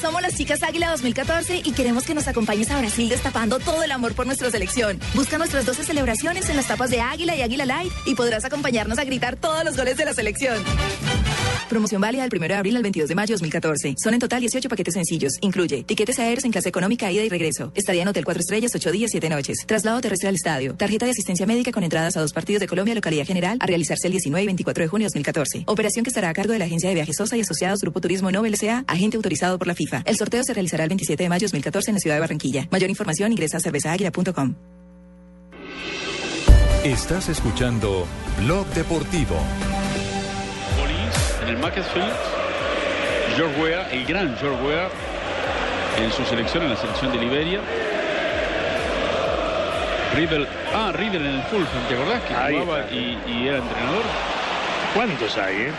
Somos las chicas Águila 2014 y queremos que nos acompañes a Brasil destapando todo el amor por nuestra selección. Busca nuestras 12 celebraciones en las tapas de Águila y Águila Light y podrás acompañarnos a gritar todos los goles de la selección. Promoción válida del 1 de abril al 22 de mayo 2014. Son en total 18 paquetes sencillos. Incluye tiquetes aéreos en clase económica, ida y regreso. Estadía en Hotel 4 Estrellas, 8 días, 7 noches. Traslado terrestre al estadio. Tarjeta de asistencia médica con entradas a dos partidos de Colombia, localidad general, a realizarse el 19 y 24 de junio de 2014. Operación que estará a cargo de la Agencia de Viajes Sosa y Asociados Grupo Turismo Nobel S.A., agente autorizado por la FIFA. El sorteo se realizará el 27 de mayo de 2014 en la ciudad de Barranquilla. Mayor información ingresa a cervezaaguila.com. Estás escuchando Blog Deportivo. En el Macclesfield. George Weah, el gran George Weah, en su selección, en la selección de Liberia. River, ah, River en el Fulham, ¿te acordás que Ahí jugaba y, y era entrenador? ¿Cuántos hay, eh?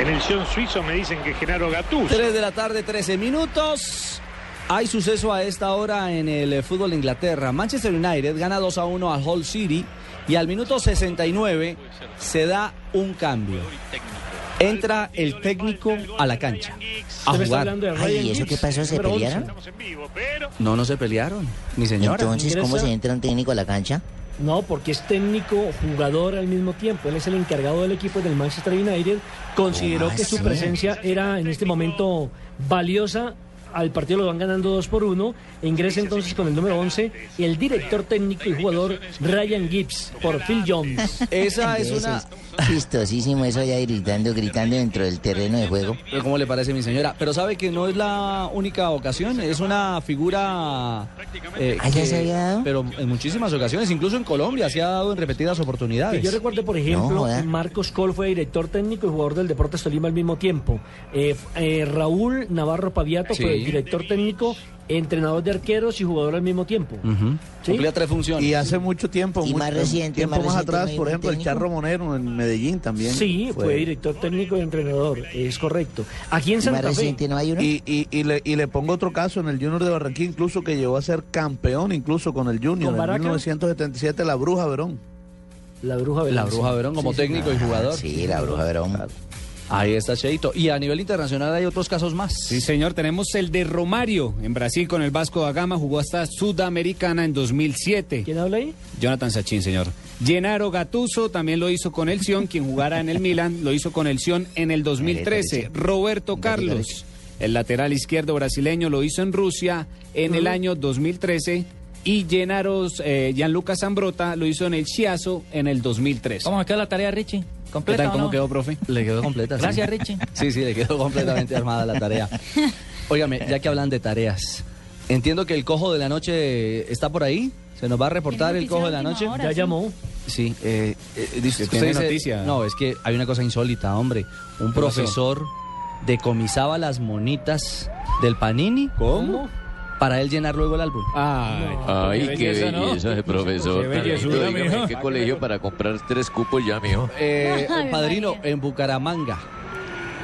En el Sion suizo me dicen que Genaro Gattuso. 3 de la tarde, 13 minutos. Hay suceso a esta hora en el fútbol de Inglaterra. Manchester United gana 2 a 1 al Hull City y al minuto 69 se da un cambio. Entra el técnico a la cancha a jugar. hablando de Ryan Ay, ¿y eso qué pasó? ¿Se número 11. pelearon? No, no se pelearon, mi señora. Entonces, ¿cómo se entra un técnico a la cancha? No, porque es técnico, jugador al mismo tiempo. Él es el encargado del equipo del Manchester United. Consideró ¿Cómo que su presencia era en este momento valiosa. Al partido lo van ganando 2 por 1. Ingresa entonces con el número 11 el director técnico y jugador Ryan Gibbs por Phil Jones. Esa es una... chistosísimo eso allá gritando, gritando dentro del terreno de juego. Pero ¿Cómo le parece, mi señora? Pero sabe que no es la única ocasión, es una figura... eh, ¿Ah, ya que- se había dado? Pero en muchísimas ocasiones, incluso en Colombia se ha dado en repetidas oportunidades. Que yo recuerdo, por ejemplo, Marcos Col fue director técnico y jugador del Deportes Tolima al mismo tiempo. Eh, eh, Raúl Navarro Paviato Sí. fue director técnico entrenador de arqueros y jugador al mismo tiempo. ¿Sí? Cumplía tres funciones. Y hace mucho tiempo, Y mucho más reciente, tiempo más más, atrás, ¿no hay por ejemplo, el? Charro Monero en Medellín también. Sí, fue, director técnico y entrenador, es correcto. Aquí en Santa Fe. Y, y, y, le, y le pongo otro caso en el Junior de Barranquilla, incluso que llegó a ser campeón incluso con el Junior ¿Con en Baraca? 1977, la Bruja Verón. La Bruja La Bruja Verón como Sí, sí. técnico y jugador. Sí, la Bruja Verón. Ahí está Cheito. Y a nivel internacional hay otros casos más. Sí, señor, tenemos el de Romario en Brasil con el Vasco da Gama, jugó hasta Sudamericana en 2007. ¿Quién habla ahí? Jonathan Sachin, señor. Gennaro Gattuso también lo hizo con el Sion, quien jugara en el Milan, lo hizo con el Sion en el 2013. Roberto Carlos, el lateral izquierdo brasileño, lo hizo en Rusia en el año 2013. Y Gennaro eh, Gianluca Zambrota lo hizo en el Chiazo en el 2003. ¿Cómo quedó la tarea, Richie? ¿Qué ¿Completa tal? o ¿Cómo no? quedó, profe? Le quedó completa. sí. Gracias, Richie. Sí, sí, le quedó completamente armada la tarea. Óigame, ya que hablan de tareas, entiendo que el cojo de la noche está por ahí. ¿Se nos va a reportar el cojo de la noche? Ya llamó. Sí, eh, eh, dice- Que tiene usted dice- noticia. No, es que hay una cosa insólita, hombre. Un ¿Qué profesor decomisaba las monitas del Panini. ¿Cómo? Para él llenar luego el álbum. Ay, qué belleza, de profesor. Qué bellezura, mijo. ¿Qué colegio para comprar tres cupos ya, mijo? Eh, padrino, en Bucaramanga.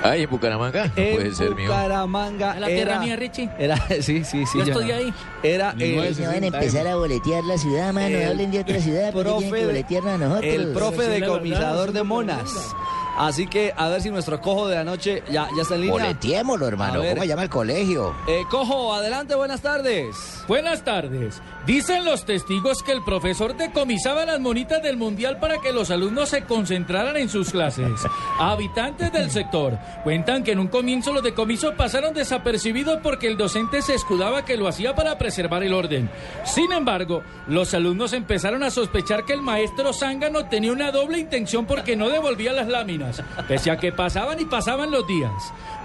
Ay, en Bucaramanga. No En puede ser, mijo. Bucaramanga. ¿Es la tierra era- mía, Richie? Era, sí, sí, sí. Yo ya. estudié ahí. Era el, no van a empezar a boletear la ciudad, mano. El Hablen de otra ciudad, porque tienen que profe de- boletearnos a nosotros. el profe decomisador de monas. Así que a ver si nuestro cojo de la noche ya, ya está en línea. Boleteémoslo, hermano. ¿Cómo se llama el colegio? Eh, cojo, adelante, buenas tardes. Buenas tardes. Dicen los testigos que el profesor decomisaba las monitas del mundial para que los alumnos se concentraran en sus clases. Habitantes del sector cuentan que en un comienzo los decomisos pasaron desapercibidos porque el docente se escudaba que lo hacía para preservar el orden. Sin embargo, los alumnos empezaron a sospechar que el maestro Zángano tenía una doble intención porque no devolvía las láminas, pese a que pasaban y pasaban los días.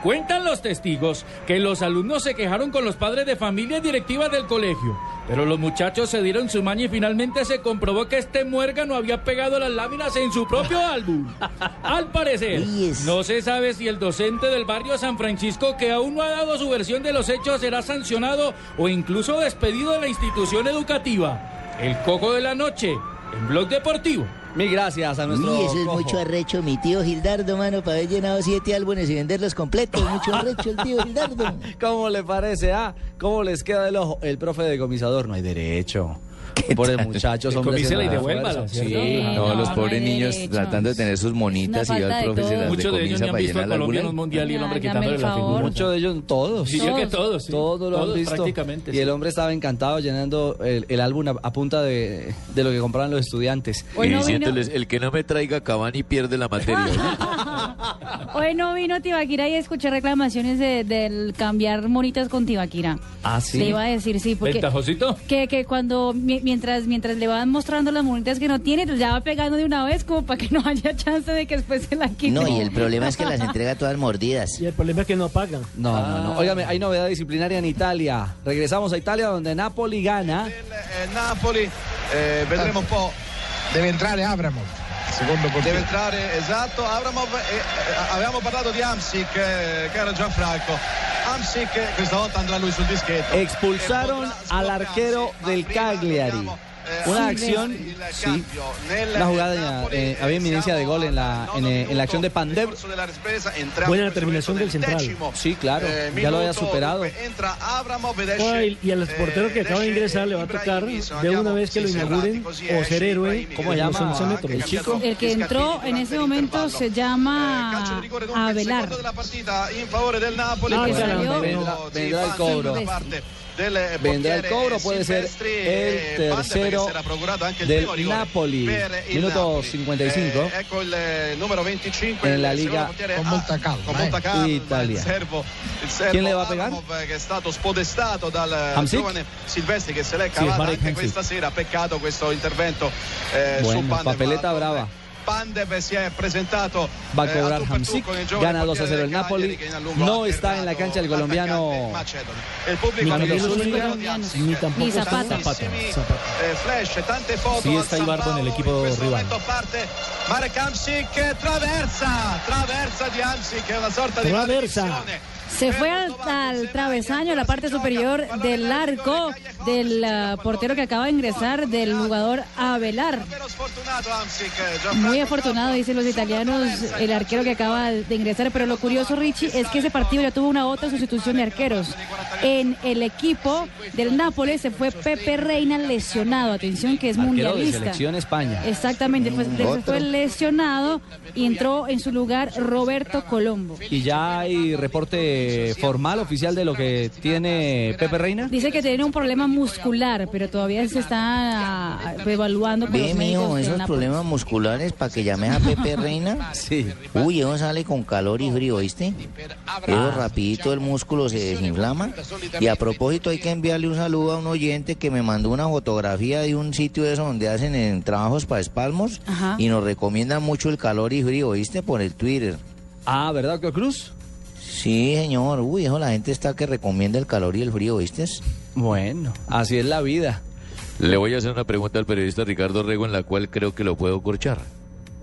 Cuentan los testigos que los alumnos se quejaron con los padres de familia y directivas del colegio, pero los muchachos se dieron su maña y finalmente se comprobó que este muérgano había pegado las láminas en su propio álbum. Al parecer, no se sabe si el docente del barrio San Francisco que aún no ha dado su versión de los hechos será sancionado o incluso despedido de la institución educativa. El coco de la noche, en Blog Deportivo. Mil gracias a nuestro Uy, eso es cojo. mucho arrecho, mi tío Gildardo, mano, para haber llenado siete álbumes y venderlos completos. Mucho arrecho el tío Gildardo. ¿Cómo le parece? Ah, ¿cómo les queda el ojo? El profe decomisador no hay derecho. Pobres muchachos, hombre. Decomísela y. ¿cierto? Sí, No, los no pobres hay niños tratando de tener sus monitas y el de profe se las Muchos de ellos han para visto a llenar la Colombia en gula. un mundial y el hombre quitándole la figura. Muchos de ellos, todos. Diría que todos, sí. Todos lo han visto. prácticamente, Y sí. el hombre estaba encantado llenando el, el álbum a, a punta de, de lo que compraban los estudiantes. Hoy Y no diciéndoles, el que no me traiga Cavani pierde la materia. Hoy no vino Tibaquira y escuché reclamaciones de- del cambiar monitas con Tibaquira. Ah, sí. Le iba a decir, sí, porque... ¿Ventajosito? Que, que cuando, mi- mientras, mientras le van mostrando las monitas que no tiene, ya va pegando de una vez como para que no haya chance de que después se la quiten. No, y el problema es que las entrega todas mordidas. Y el problema es que no pagan. No, no, no. Óigame, hay novedad disciplinaria en Italia. Regresamos a Italia donde Napoli gana. Eh, Napoli, eh, vedremo un po'. Deve entrare Abramov. Secondo Deve entrare, esatto, Abramov. e, eh, avevamo parlato di Amsic, eh, che era Gianfranco. Amsic, questa volta andrà lui sul dischetto. Expulsaron al arquero del Cagliari. Una acción, sí, una jugada, eh, había inminencia de gol en la, en, eh, en la acción de Pandev. Buena determinación del central. Sí, claro, ya lo había superado. Ay, y al portero que acaba de ingresar le va a tocar de una vez que lo inauguren o ser héroe. ¿Cómo se llama? de los 11 metros. El chico. El que entró en ese momento se llama Avelar. Ah, vendrá- el cobro. Da parte del Vendrá el portiere cobro, puede ser Silvestri, el eh, Pandev, che tercero si era procurato anche il del Napoli. per il Minuto Napoli. 55. Eh, ecco il eh, numero 25 En il la secondo Liga con Ah, molta calma, con eh. molta calma Italia. il servo, il servo Chi le va a pegar? Abramov, eh, che è stato spodestato dal eh, Hamsik? giovane Silvestri che se l'è Sì, cavata Marek anche Hamsik. questa sera peccato questo intervento eh, su papeleta brava. Pandev si è presentato Va a eh, cobrar tu per tu Hamsik, il gana 2 a portiere 0 el del Cagliari, Napoli. No está en la cancha el colombiano il Ni tampoco Zapata. Eh, flash, tante foto Sí está Ibarbo en el equipo rival. parte Marek Hamsik traversa traversa di Hamsik è una sorta di Traversa. maledizione Se fue al, al travesaño, la parte superior del arco del ah, portero que acaba de ingresar, del jugador Avelar. Muy afortunado, dicen los italianos, el arquero que acaba de ingresar. Pero lo curioso, Richie, es que ese partido ya tuvo una otra sustitución de arqueros. En el equipo del Nápoles se fue Pepe Reina lesionado. Atención, que es Arquero de mundialista. selección España. Exactamente, pues, se Otro. fue lesionado y entró en su lugar Roberto Colombo. ¿Y ya hay reporte formal, oficial de lo que tiene Pepe Reina? Dice que tiene un problema muscular, pero todavía se está ah, evaluando Ve, médicos mijo, esos problemas musculares para que llames a Pepe Reina. Sí. Uy, eso sale con calor y frío, ¿viste? Eso rapidito el músculo se desinflama. Y a propósito hay que enviarle un saludo a un oyente que me mandó una fotografía de un sitio de eso donde hacen en trabajos para espalmos Ajá. y nos recomiendan mucho el calor y frío, ¿viste? Por el Twitter. Ah, ¿verdad, doctor Cruz? Sí, señor. Uy, eso la gente está que recomienda el calor y el frío, ¿viste? Bueno, así es la vida. Le voy a hacer una pregunta al periodista Ricardo Rego en la cual creo que lo puedo corchar.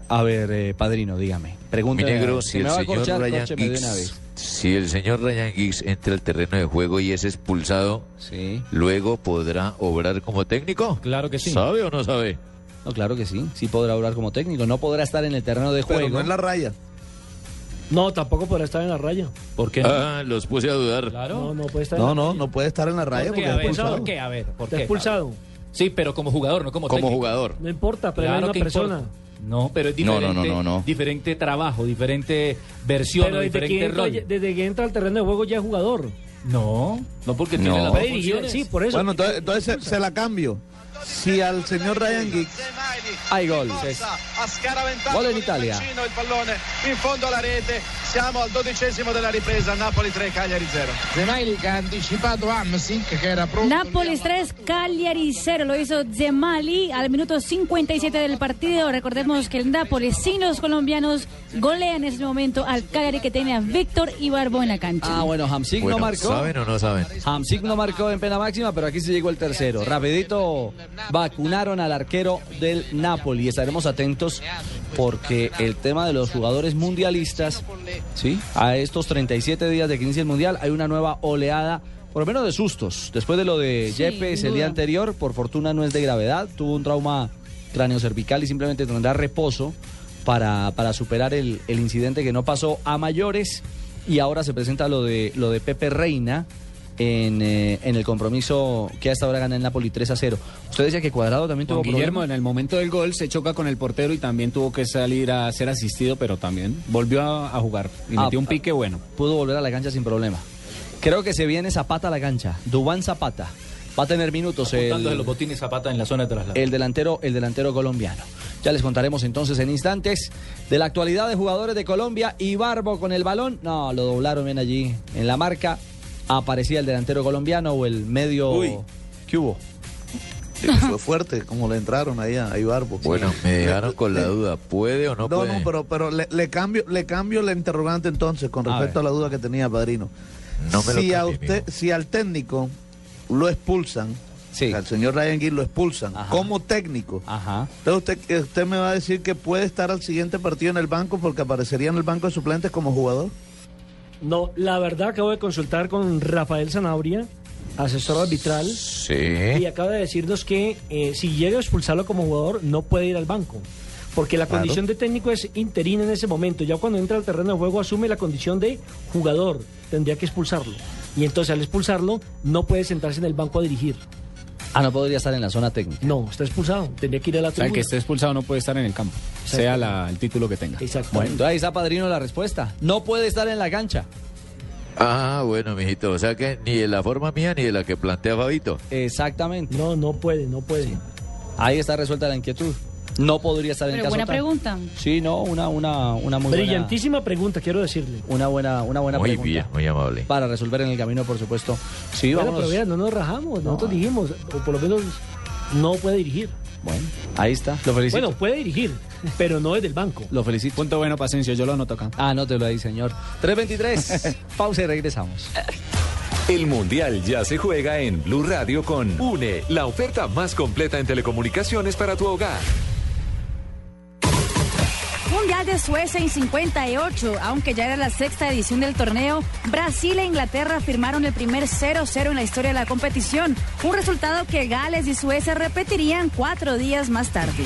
A ver, eh, padrino, dígame. Mi Pregúntame. negro, Si el señor corchar, Ryan Giggs, vez. si el señor Ryan Giggs entra al terreno de juego y es expulsado, Sí. luego podrá obrar como técnico. Claro que sí. ¿Sabe o no sabe? No, claro que sí. Sí podrá hablar como técnico. No podrá estar en el terreno de Pero juego. no en la raya. No, tampoco podrá estar en la raya. ¿Por qué? Ah, los puse a dudar. No, no puede estar en No, la no, raya. no puede estar en la raya ¿Por qué? porque A es ver, expulsado. ¿Por qué? A ver, ¿por Está qué? expulsado. Sí, pero como jugador, no como Como técnico. jugador. No importa, pero Claro hay que una persona. importa. No, pero es No, diferente, no, no, no, no. diferente trabajo, diferente versión, Pero o desde que, diferente entra, rol. desde que entra al terreno de juego ya es jugador. No, no porque No. tiene las Puede dirigir, funciones. sí, por eso. Bueno, entonces, entonces se, se la cambio. Si al señor Ryan Giggs Hay gol. Gol in il Italia. il pallone in fondo alla rete. Siamo al dodicesimo della ripresa. Napoli 3, Cagliari 0. Zemaili che ha anticipato Amsic che era pronto Nápoles 3, Cagliari 0. Lo hizo Zemali al minuto 57 del partido. Recordemos que el Nápoles sin los colombianos golea en este momento al Cagliari que tiene a Víctor Ibarbo en la cancha. Ah, bueno, Hamsik Bueno, no marcó. ¿saben o no saben? Hamsik no marcó en pena máxima, pero aquí se llegó el tercero. Rapidito vacunaron al arquero del Napoli. Estaremos atentos porque el tema de los jugadores mundialistas, ¿sí? A estos 37 días de que inicia el mundial hay una nueva oleada, por lo menos de sustos. Después de lo de Sí, Yepes el día anterior, por fortuna no es de gravedad, tuvo un trauma cráneo cervical y simplemente tendrá reposo para, para superar el, el incidente que no pasó a mayores. Y ahora se presenta lo de, lo de Pepe Reina en, eh, en el compromiso que hasta ahora gana el Napoli 3 a 0. Usted decía que Cuadrado también tuvo Juan Guillermo problemas. en el momento del gol se choca con el portero y también tuvo que salir a ser asistido, pero también volvió a, a jugar y Ah, metió un pique bueno. Pudo volver a la cancha sin problema. Creo que se viene Zapata a la cancha. Dubán Zapata. Va a tener minutos el, los botines Zapata en la zona de traslado. el delantero, el delantero colombiano. Ya les contaremos entonces en instantes de la actualidad de jugadores de Colombia y Barbo con el balón. No, lo doblaron bien allí en la marca. Aparecía el delantero colombiano o el medio. Uy. ¿Qué hubo? Fue fuerte como le entraron ahí a, a Ibarbo. Bueno, me dejaron con la duda. ¿Puede o no, No, puede? no, pero, pero le, le cambio, le cambio la interrogante entonces con A respecto a, la duda que tenía Padrino. No me lo si a cambie, usted, si al técnico lo expulsan, Sí. al señor Ryan Giggs lo expulsan Ajá. como técnico, Ajá. entonces usted, usted me va a decir que puede estar al siguiente partido en el banco porque aparecería en el banco de suplentes como jugador. No, la verdad acabo de consultar con Rafael Zanabria, asesor arbitral, y Sí. acaba de decirnos que eh, si llega a expulsarlo como jugador, no puede ir al banco. Porque la Claro. condición de técnico es interina en ese momento. Ya cuando entra al terreno de juego asume la condición de jugador. Tendría que expulsarlo. Y entonces al expulsarlo no puede sentarse en el banco a dirigir. Ah, no podría estar en la zona técnica. No, está expulsado. Tendría que ir a la O sea, el tribuna. que esté expulsado no puede estar en el campo, sea la- el título que tenga. Bueno, Exactamente. entonces ahí está Padrino la respuesta. No puede estar en la cancha. Ah, bueno, mijito. O sea que ni de la forma mía ni de la que plantea Fabito. Exactamente. No, no puede, no puede. Ahí está resuelta la inquietud. No podría estar en Pero caso buena tal. pregunta. Sí, no, una, una, una muy buena, Brillantísima pregunta, quiero decirle. una buena, una buena Muy pregunta. bien, muy amable. Para resolver en el camino, por supuesto. Sí, Bueno, pero vea, no nos rajamos. Nosotros dijimos, o por lo menos no puede dirigir. Bueno, ahí está. Lo felicito. Bueno, puede dirigir, pero no desde el banco. Lo felicito. Punto bueno, Pasencio, yo lo anoto acá. Anótelo ahí, señor. 323. Pausa y regresamos. El Mundial ya se juega en Blue Radio con UNE, la oferta más completa en telecomunicaciones para tu hogar. Mundial de Suecia en 58, aunque ya era la sexta edición del torneo, Brasil e Inglaterra firmaron el primer 0-0 en la historia de la competición, un resultado que Gales y Suecia repetirían cuatro días más tarde.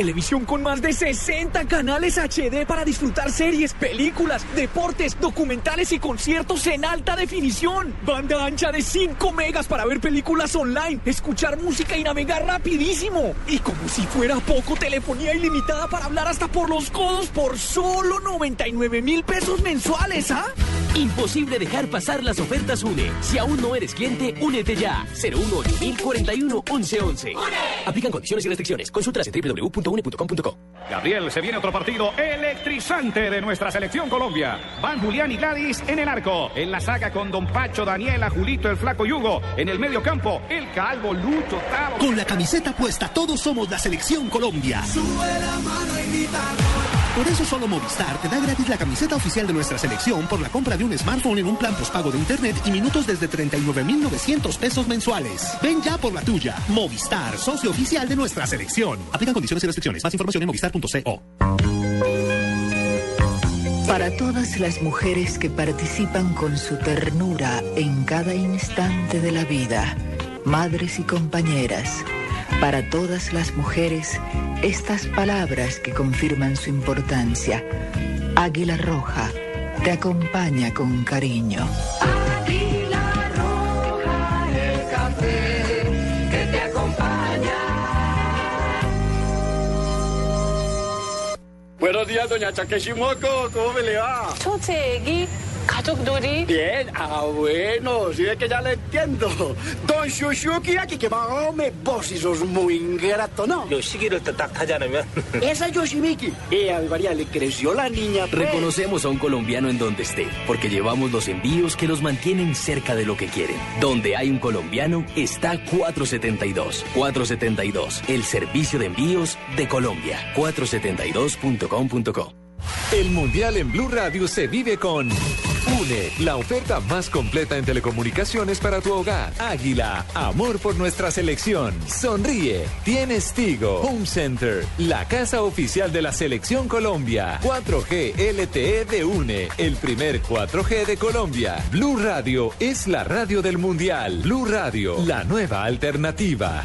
Televisión con más de 60 canales HD para disfrutar series, películas, deportes, documentales y conciertos en alta definición. Banda ancha de 5 megas para ver películas online, escuchar música y navegar rapidísimo. Y como si fuera poco, telefonía ilimitada para hablar hasta por los codos por solo 99 mil pesos mensuales, ¿ah? Imposible dejar pasar las ofertas UNE. Si aún no eres cliente, únete ya. 018 41 1111. Aplican condiciones y restricciones. Consultas en www.une.com.co. Gabriel, se viene otro partido electrizante de nuestra selección Colombia. Van Julián y Gladys en el arco. En la saga con Don Pacho, Daniela, Julito, el Flaco Yugo. En el medio campo, el Calvo, Lucho, Tavo. Con la camiseta puesta, todos somos la selección Colombia. Por eso solo Movistar te da gratis la camiseta oficial de nuestra selección por la compra de un smartphone en un plan postpago de internet y minutos desde 39,900 pesos mensuales. Ven ya por la tuya. Movistar, socio oficial de nuestra selección. Aplican condiciones y restricciones. Más información en movistar.co. Para todas las mujeres que participan con su ternura en cada instante de la vida, madres y compañeras, para todas las mujeres, estas palabras que confirman su importancia. Águila Roja te acompaña con cariño. Águila roja, el café que te acompaña. Buenos días, doña Chaqueshimoco, ¿cómo me le va? 초 ¿Katuk Duri? Bien, ah, bueno, sí es que ya le entiendo. Don Shushuki aquí que me vos y sos muy ingrato, ¿no? Yo sí quiero Esa Yoshimiki. Y a María le creció la niña. Pues. Reconocemos a un colombiano en donde esté, porque llevamos los envíos que los mantienen cerca de lo que quieren. Donde hay un colombiano está 472. 472, el servicio de envíos de Colombia. 472.com.co el Mundial en Blue Radio se vive con UNE, la oferta más completa en telecomunicaciones para tu hogar. Águila, amor por nuestra selección. Sonríe, tienes Tigo. Home Center, la casa oficial de la selección Colombia. 4G LTE de UNE, el primer 4G de Colombia. Blue Radio es la radio del Mundial. Blue Radio, la nueva alternativa.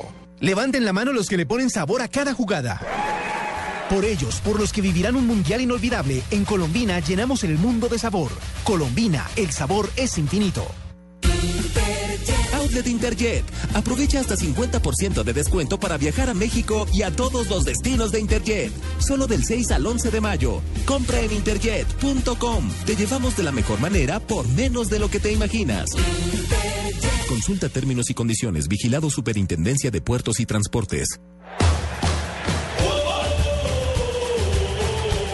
Levanten la mano los que le ponen sabor a cada jugada. Por ellos, por los que vivirán un mundial inolvidable, en Colombina llenamos el mundo de sabor. Colombina, el sabor es infinito. Outlet Interjet. Aprovecha hasta 50% de descuento para viajar a México y a todos los destinos de Interjet. Solo del 6 al 11 de mayo. Compra en interjet.com. Te llevamos de la mejor manera por menos de lo que te imaginas. Consulta términos y condiciones. Vigilado Superintendencia de Puertos y Transportes.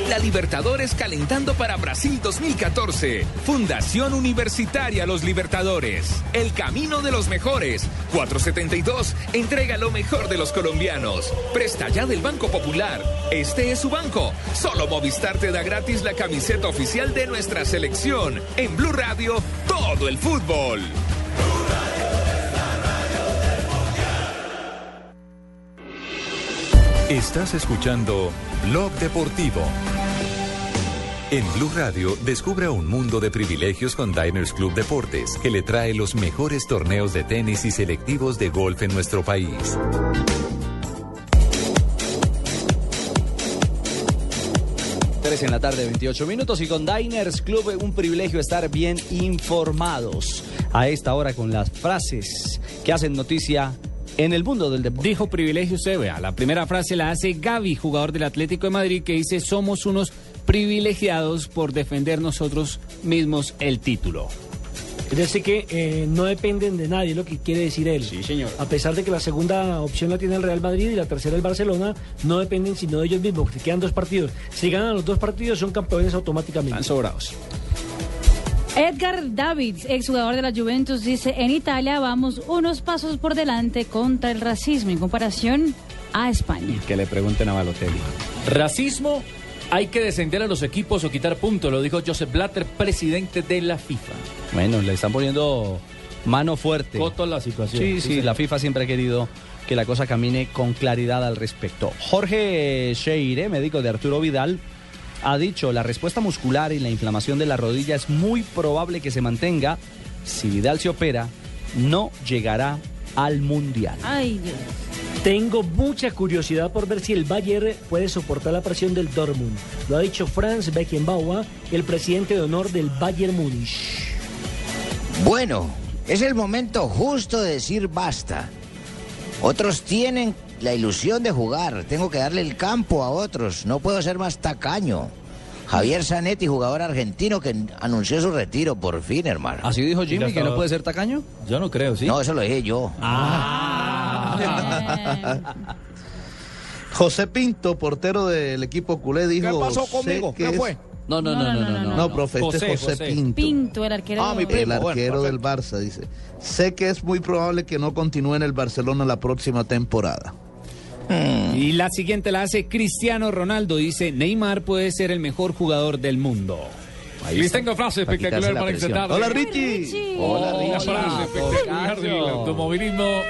La Libertadores calentando para Brasil 2014. Fundación Universitaria Los Libertadores. El camino de los mejores. 472. Entrega lo mejor de los colombianos. Presta ya del Banco Popular. Este es su banco. Solo Movistar te da gratis la camiseta oficial de nuestra selección. En Blue Radio, todo el fútbol. Estás escuchando Blog Deportivo. En Blue Radio, descubra un mundo de privilegios con Diners Club Deportes, que le trae los mejores torneos de tenis y selectivos de golf en nuestro país. En la tarde, 28 minutos y con Diners Club un privilegio estar bien informados a esta hora con las frases que hacen noticia en el mundo del deporte. Dijo privilegio usted, vea. La primera frase la hace Gaby, jugador del Atlético de Madrid, que dice: Somos unos privilegiados por defender nosotros mismos el título. Es decir, que eh, no dependen de nadie, es lo que quiere decir él. Sí, señor. A pesar de que la segunda opción la tiene el Real Madrid y la tercera el Barcelona, no dependen sino de ellos mismos, porque quedan dos partidos. Si ganan los dos partidos, son campeones automáticamente. Están sobrados. Edgar Davids, exjugador de la Juventus, dice, en Italia vamos unos pasos por delante contra el racismo en comparación a España. Que le pregunten a Balotelli. Racismo, hay que descender a los equipos o quitar puntos, lo dijo Joseph Blatter, presidente de la FIFA. Bueno, le están poniendo mano fuerte. Coto la situación. Sí, Sí, sí, la FIFA siempre ha querido que la cosa camine con claridad al respecto. Jorge Sheire, médico de Arturo Vidal, ha dicho, la respuesta muscular y la inflamación de la rodilla es muy probable que se mantenga. Si Vidal se opera, no llegará al Mundial. Ay, Dios. Tengo mucha curiosidad por ver si el Bayern puede soportar la presión del Dortmund. Lo ha dicho Franz Beckenbauer, el presidente de honor del Bayern Múnich. Bueno, es el momento justo de decir basta. Otros tienen la ilusión de jugar. Tengo que darle el campo a otros. No puedo ser más tacaño. Javier Zanetti, jugador argentino que anunció su retiro por fin, hermano. ¿Así dijo Jimmy que no puede ser tacaño? Yo no creo, ¿sí? No, eso lo dije yo. José Pinto, portero del equipo culé, dijo... ¿Qué pasó "Sé conmigo? ¿Qué es-". fue? No, no, no, no, no, no. No, profe, este José, es José, José. Pinto. Pinto, el arquero. Ah, mi el arquero del Barça, dice. Sé que es muy probable que no continúe en el Barcelona la próxima temporada. Y la siguiente la hace Cristiano Ronaldo. Dice, Neymar puede ser el mejor jugador del mundo. Ahí Les está. tengo frase Para espectacular la para esta tarde. Hola, Richie. Hola, Una frase espectacular del automovilismo.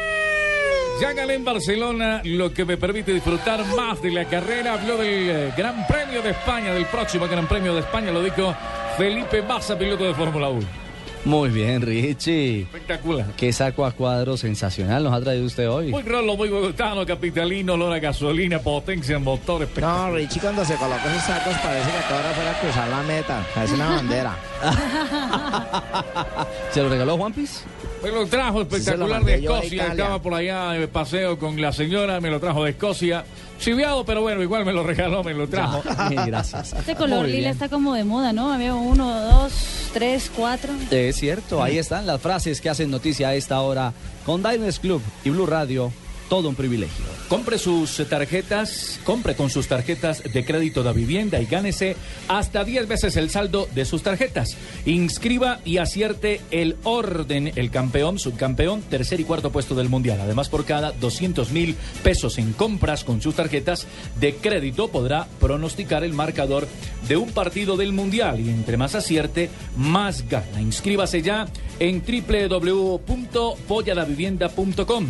Ya gané en Barcelona, lo que me permite disfrutar más de la carrera. Habló del eh, Gran Premio de España, del próximo Gran Premio de España, lo dijo Felipe Massa, piloto de Fórmula 1. Muy bien, Richie. Espectacular. Qué saco a cuadro sensacional nos ha traído usted hoy. Muy rolo, muy bogotano, capitalino, olor a gasolina, potencia en motor, No, espectacular. Richie cuando se colocó esos sacos parece que ahora fuera a cruzar la meta. Parece una bandera. ¿Se lo regaló Juanpis? Me lo trajo lo espectacular de Escocia. Italia. Estaba por allá de paseo con la señora, me lo trajo de Escocia. Chiviado, pero bueno, igual me lo regaló, me lo trajo. Gracias. Este color Muy lila bien. está como de moda, ¿no? Había uno, dos, tres, cuatro. Es cierto, ahí están las frases que hacen noticia a esta hora con Diners Club y Blue Radio. Todo un privilegio. Compre sus tarjetas, compre con sus tarjetas de crédito de vivienda y gánese hasta 10 veces el saldo de sus tarjetas. Inscriba y acierte el orden, el campeón, subcampeón, tercer y cuarto puesto del mundial. Además, por cada 200 mil pesos en compras con sus tarjetas de crédito podrá pronosticar el marcador de un partido del mundial. Y entre más acierte, más gana. Inscríbase ya en www.polladavivienda.com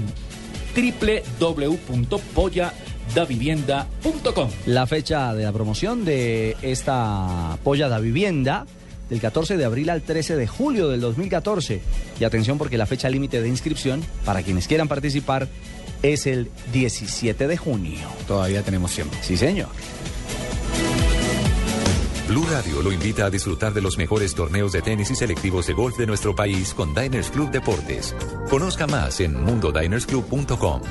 www.polladavivienda.com. La fecha de la promoción de esta polla de vivienda del 14 de abril al 13 de julio del 2014. Y atención porque la fecha límite de inscripción para quienes quieran participar es el 17 de junio. Todavía tenemos tiempo. Sí, señor. Blue Radio lo invita a disfrutar de los mejores torneos de tenis y selectivos de golf de nuestro país con Diners Club Deportes. Conozca más en mundodinersclub.com.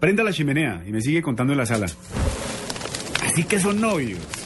Prenda la chimenea y me sigue contando en la sala. Así que son novios.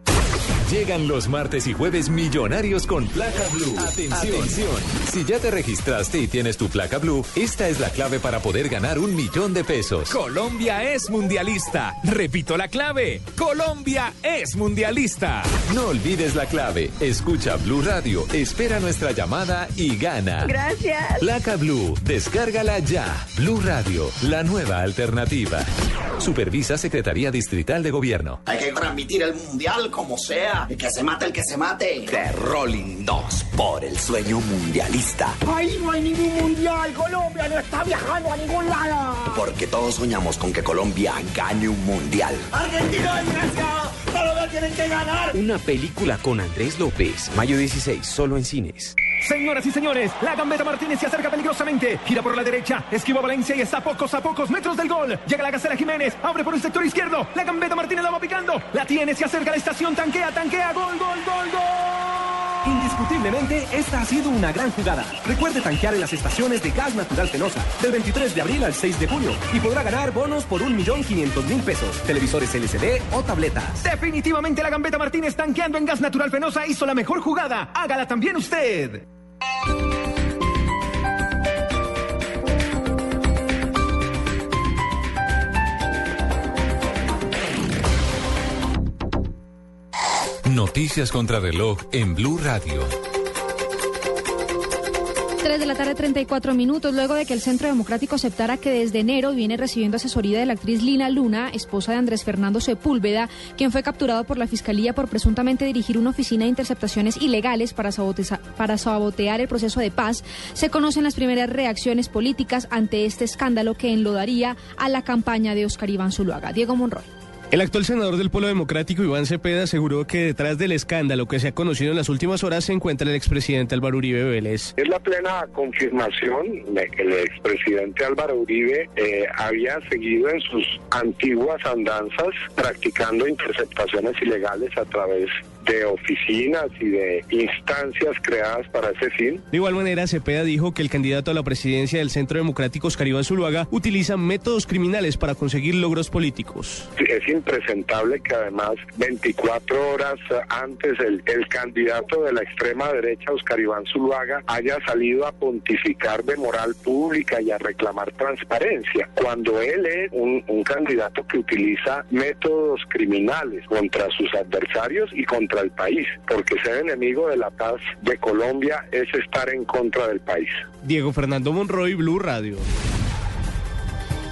Llegan los martes y jueves millonarios con placa blue. Atención. Si ya te registraste y tienes tu placa blue, esta es la clave para poder ganar un millón de pesos. Colombia es mundialista. Repito la clave. Colombia es mundialista. No olvides la clave. Escucha Blue Radio, espera nuestra llamada y gana. Gracias. Placa Blue, descárgala ya. Blue Radio, la nueva alternativa. Supervisa Secretaría Distrital de Gobierno. Hay que transmitir el mundial como sea. Colombia. Y que se mate el que se mate. The Rolling 2 por el sueño mundialista. Ahí no hay ningún mundial. Colombia no está viajando a ningún lado. Porque todos soñamos con que Colombia gane un mundial. Argentina, desgraciado. Solo tienen que ganar. Una película con Andrés López. Mayo 16, solo en cines. Señoras y señores, la gambeta Martínez se acerca peligrosamente. Gira por la derecha, esquiva Valencia y está a pocos a pocos metros del gol. Llega la Gacela Jiménez, abre por el sector izquierdo. La gambeta Martínez la va picando. La tiene, se acerca a la estación, tanquea, tanquea. Gol, gol, gol, gol. Indiscutiblemente, esta ha sido una gran jugada. Recuerde tanquear en las estaciones de gas natural Fenosa del 23 de abril al 6 de junio y podrá ganar bonos por 1.500.000 pesos, televisores LCD o tabletas. Definitivamente la gambeta Martínez tanqueando en gas natural Fenosa hizo la mejor jugada. Hágala también usted. Noticias contra reloj en Blue Radio. 3 de la tarde, 34 minutos, luego de que el Centro Democrático aceptara que desde enero viene recibiendo asesoría de la actriz Lina Luna, esposa de Andrés Fernando Sepúlveda, quien fue capturado por la Fiscalía por presuntamente dirigir una oficina de interceptaciones ilegales para, para sabotear el proceso de paz, se conocen las primeras reacciones políticas ante este escándalo que enlodaría a la campaña de Oscar Iván Zuluaga. Diego Monroy. El actual senador del Polo Democrático, Iván Cepeda, aseguró que detrás del escándalo que se ha conocido en las últimas horas se encuentra el expresidente Álvaro Uribe Vélez. Es la plena confirmación de que el expresidente Álvaro Uribe eh, había seguido en sus antiguas andanzas practicando interceptaciones ilegales a través de oficinas y de instancias creadas para ese fin. De igual manera, Cepeda dijo que el candidato a la presidencia del Centro Democrático, Oscar Iván Zuluaga, utiliza métodos criminales para conseguir logros políticos. Es impresentable que además 24 horas antes el, el candidato de la extrema derecha, Oscar Iván Zuluaga, haya salido a pontificar de moral pública y a reclamar transparencia, cuando él es un, un candidato que utiliza métodos criminales contra sus adversarios y contra el país, porque ser enemigo de la paz de Colombia es estar en contra del país. Diego Fernando Monroy, Blue Radio.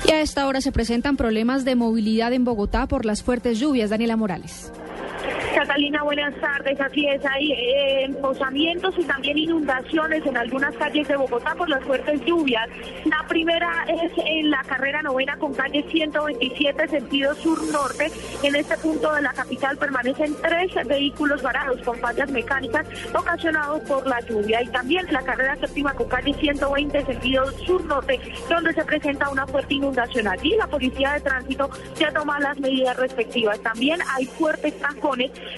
Y a esta hora se presentan problemas de movilidad en Bogotá por las fuertes lluvias. Daniela Morales. Catalina, buenas tardes. Así es, hay eh, y también inundaciones en algunas calles de Bogotá por las fuertes lluvias. La primera es en la carrera novena con calle 127, sentido sur-norte. En este punto de la capital permanecen tres vehículos varados con fallas mecánicas ocasionados por la lluvia. Y también la carrera séptima con calle 120, sentido sur-norte, donde se presenta una fuerte inundación. Allí la policía de tránsito ya toma las medidas respectivas. También hay fuertes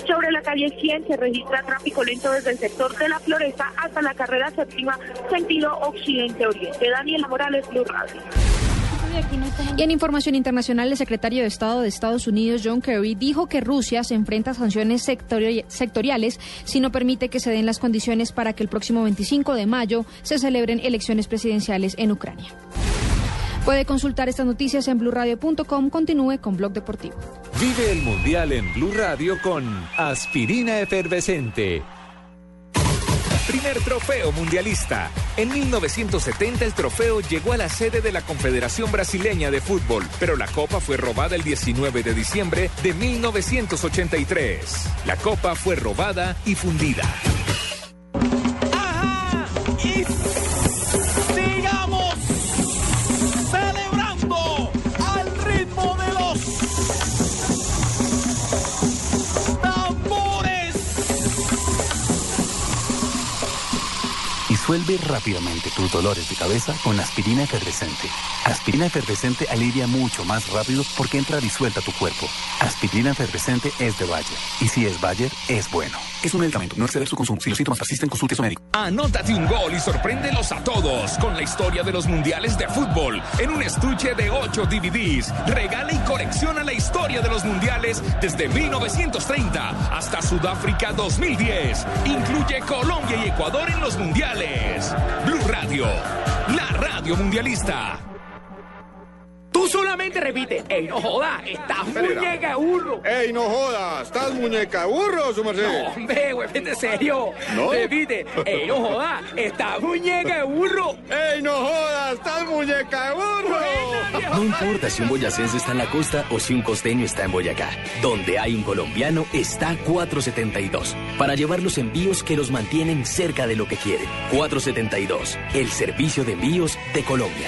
sobre la calle 100 se registra tráfico lento desde el sector de la Floresta hasta la carrera séptima, sentido occidente-oriente. Daniela Morales, Blue Radio. Y en información internacional, el secretario de Estado de Estados Unidos, John Kerry, dijo que Rusia se enfrenta a sanciones sectori- sectoriales si no permite que se den las condiciones para que el próximo 25 de mayo se celebren elecciones presidenciales en Ucrania. Puede consultar estas noticias en blurradio.com. Continúe con Blog Deportivo. Vive el Mundial en Blue Radio con Aspirina Efervescente. Primer trofeo mundialista. En 1970 el trofeo llegó a la sede de la Confederación Brasileña de Fútbol, pero la copa fue robada el 19 de diciembre de 1983. La copa fue robada y fundida. Rápidamente tus dolores de cabeza con aspirina efervescente. Aspirina efervescente alivia mucho más rápido porque entra disuelta a tu cuerpo. Aspirina efervescente es de Bayer. Y si es Bayer, es bueno. Es un medicamento. No exceder su consumo. Si los síntomas persisten, consulte a su médico. Anótate un gol y sorpréndelos a todos con la historia de los mundiales de fútbol en un estuche de 8 DVDs. Regala y colecciona la historia de los mundiales desde 1930 hasta Sudáfrica 2010. Incluye Colombia y Ecuador en los mundiales. Blue Radio, la radio mundialista. Solamente repite, ¡Ey, no joda! ¡Estás muñeca de burro! ¡Ey, no jodas! ¿Estás muñeca burro, su merced? No, hombre, güey, vete serio. ¿No? Repite, ¡Ey, no joda! ¡Estás muñeca de burro! ¡Ey, no jodas! ¡Estás muñeca de burro! No importa si un boyacense está en la costa o si un costeño está en Boyacá. Donde hay un colombiano está 472. Para llevar los envíos que los mantienen cerca de lo que quieren. 472. El servicio de envíos de Colombia.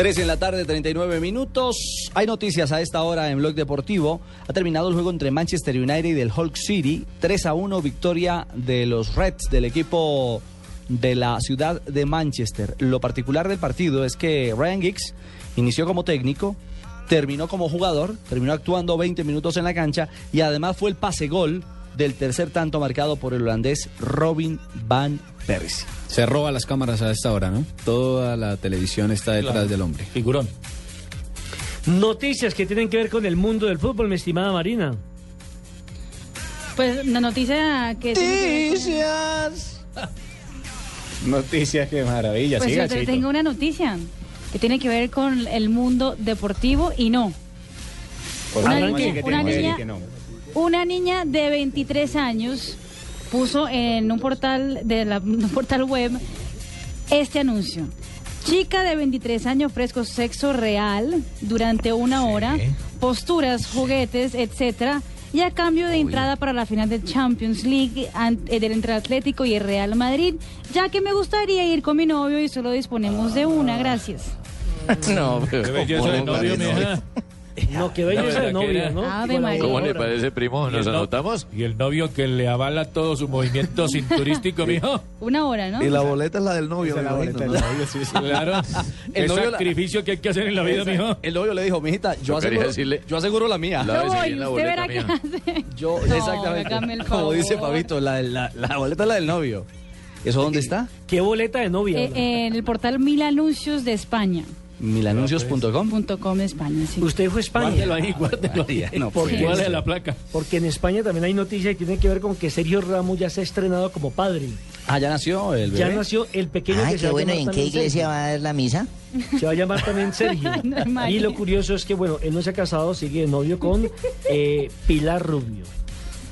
Tres en la tarde, 39 minutos. Hay noticias a esta hora en Blog Deportivo. Ha terminado el juego entre Manchester United y el Hulk City. 3 a 1, victoria de los Reds del equipo de la ciudad de Manchester. Lo particular del partido es que Ryan Giggs inició como técnico, terminó como jugador, terminó actuando 20 minutos en la cancha y además fue el pase gol del tercer tanto marcado por el holandés Robin Van Persie. Se roba las cámaras a esta hora, ¿no? Toda la televisión está detrás Claro. del hombre. Figurón. Noticias que tienen que ver con el mundo del fútbol, mi estimada Marina. Pues la noticia que... Noticias. Noticias, qué maravilla. Pues yo te- tengo una noticia que tiene que ver con el mundo deportivo y no. Por Una niña- una niña- que no. Una niña de 23 años puso en un portal de la un portal web este anuncio. Chica de 23 años ofrezco sexo real durante una hora, posturas, juguetes, etcétera, y a cambio de entrada para la final del Champions League eh, del entre Atlético y el Real Madrid, ya que me gustaría ir con mi novio y solo disponemos de una, gracias. no, Qué belleza de novio, mija. No, qué belleza de novia, ¿no? Ave Con la María. voladora. parece, primo? ¿Y el no- Y el novio que le avala todo su movimiento cinturístico, mijo. Una hora, ¿no? Y la boleta es la del novio. me imagino, ¿no? Claro. El El novio la- sacrificio que hay que hacer en la vida, mijo. El novio le dijo, mijita, yo aseguro, yo aseguro la mía. La- No la usted boleta verá qué hace. Yo, No, exactamente. el Como dice. Fabito, la, la, la boleta es la del novio. ¿Eso dónde está? ¿Qué boleta de novia? Eh, en el portal Mil Anuncios de España. Milanuncios.com. Punto com de España, sí. Usted dijo España. Guárdelo ahí, guárdelo ahí. No, ¿Por pues. qué? ¿Cuál es la placa? Porque en España también hay noticias que tienen que ver con que Sergio Ramos ya se ha estrenado como padre. Ah, ya nació el bebé. Ya nació el pequeño Ay, que se qué bueno. llamar ¿En qué iglesia Sergio. va a dar la misa? Se va a llamar también Sergio. No, y lo curioso es que, bueno, él no se ha casado, sigue de novio con eh, Pilar Rubio.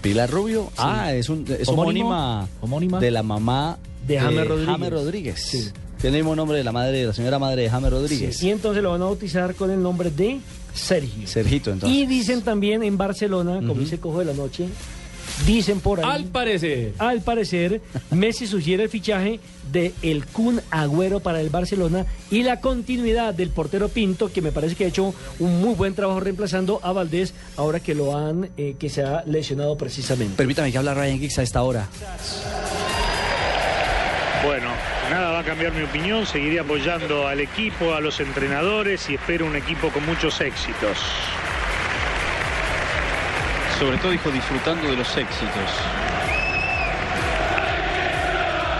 Pilar Rubio. Ah, es, un, es homónima, Homónima. de la mamá De James Rodríguez. James Rodríguez. Sí. Tiene el mismo nombre de la madre, de la señora madre de James Rodríguez. Sí, Y entonces lo van a bautizar con el nombre de Sergio. Sergito, entonces. Y dicen también en Barcelona, como dice Cojo de la Noche, dicen por ahí. Al parecer. Al parecer, Messi sugiere el fichaje de el Kun Agüero para el Barcelona y la continuidad del portero Pinto, que me parece que ha hecho un muy buen trabajo reemplazando a Valdés ahora que lo han, eh, que se ha lesionado precisamente. Permítame que hable Ryan Giggs a esta hora. Bueno, nada va a cambiar mi opinión, seguiré apoyando al equipo, a los entrenadores y espero un equipo con muchos éxitos. Sobre todo dijo disfrutando de los éxitos.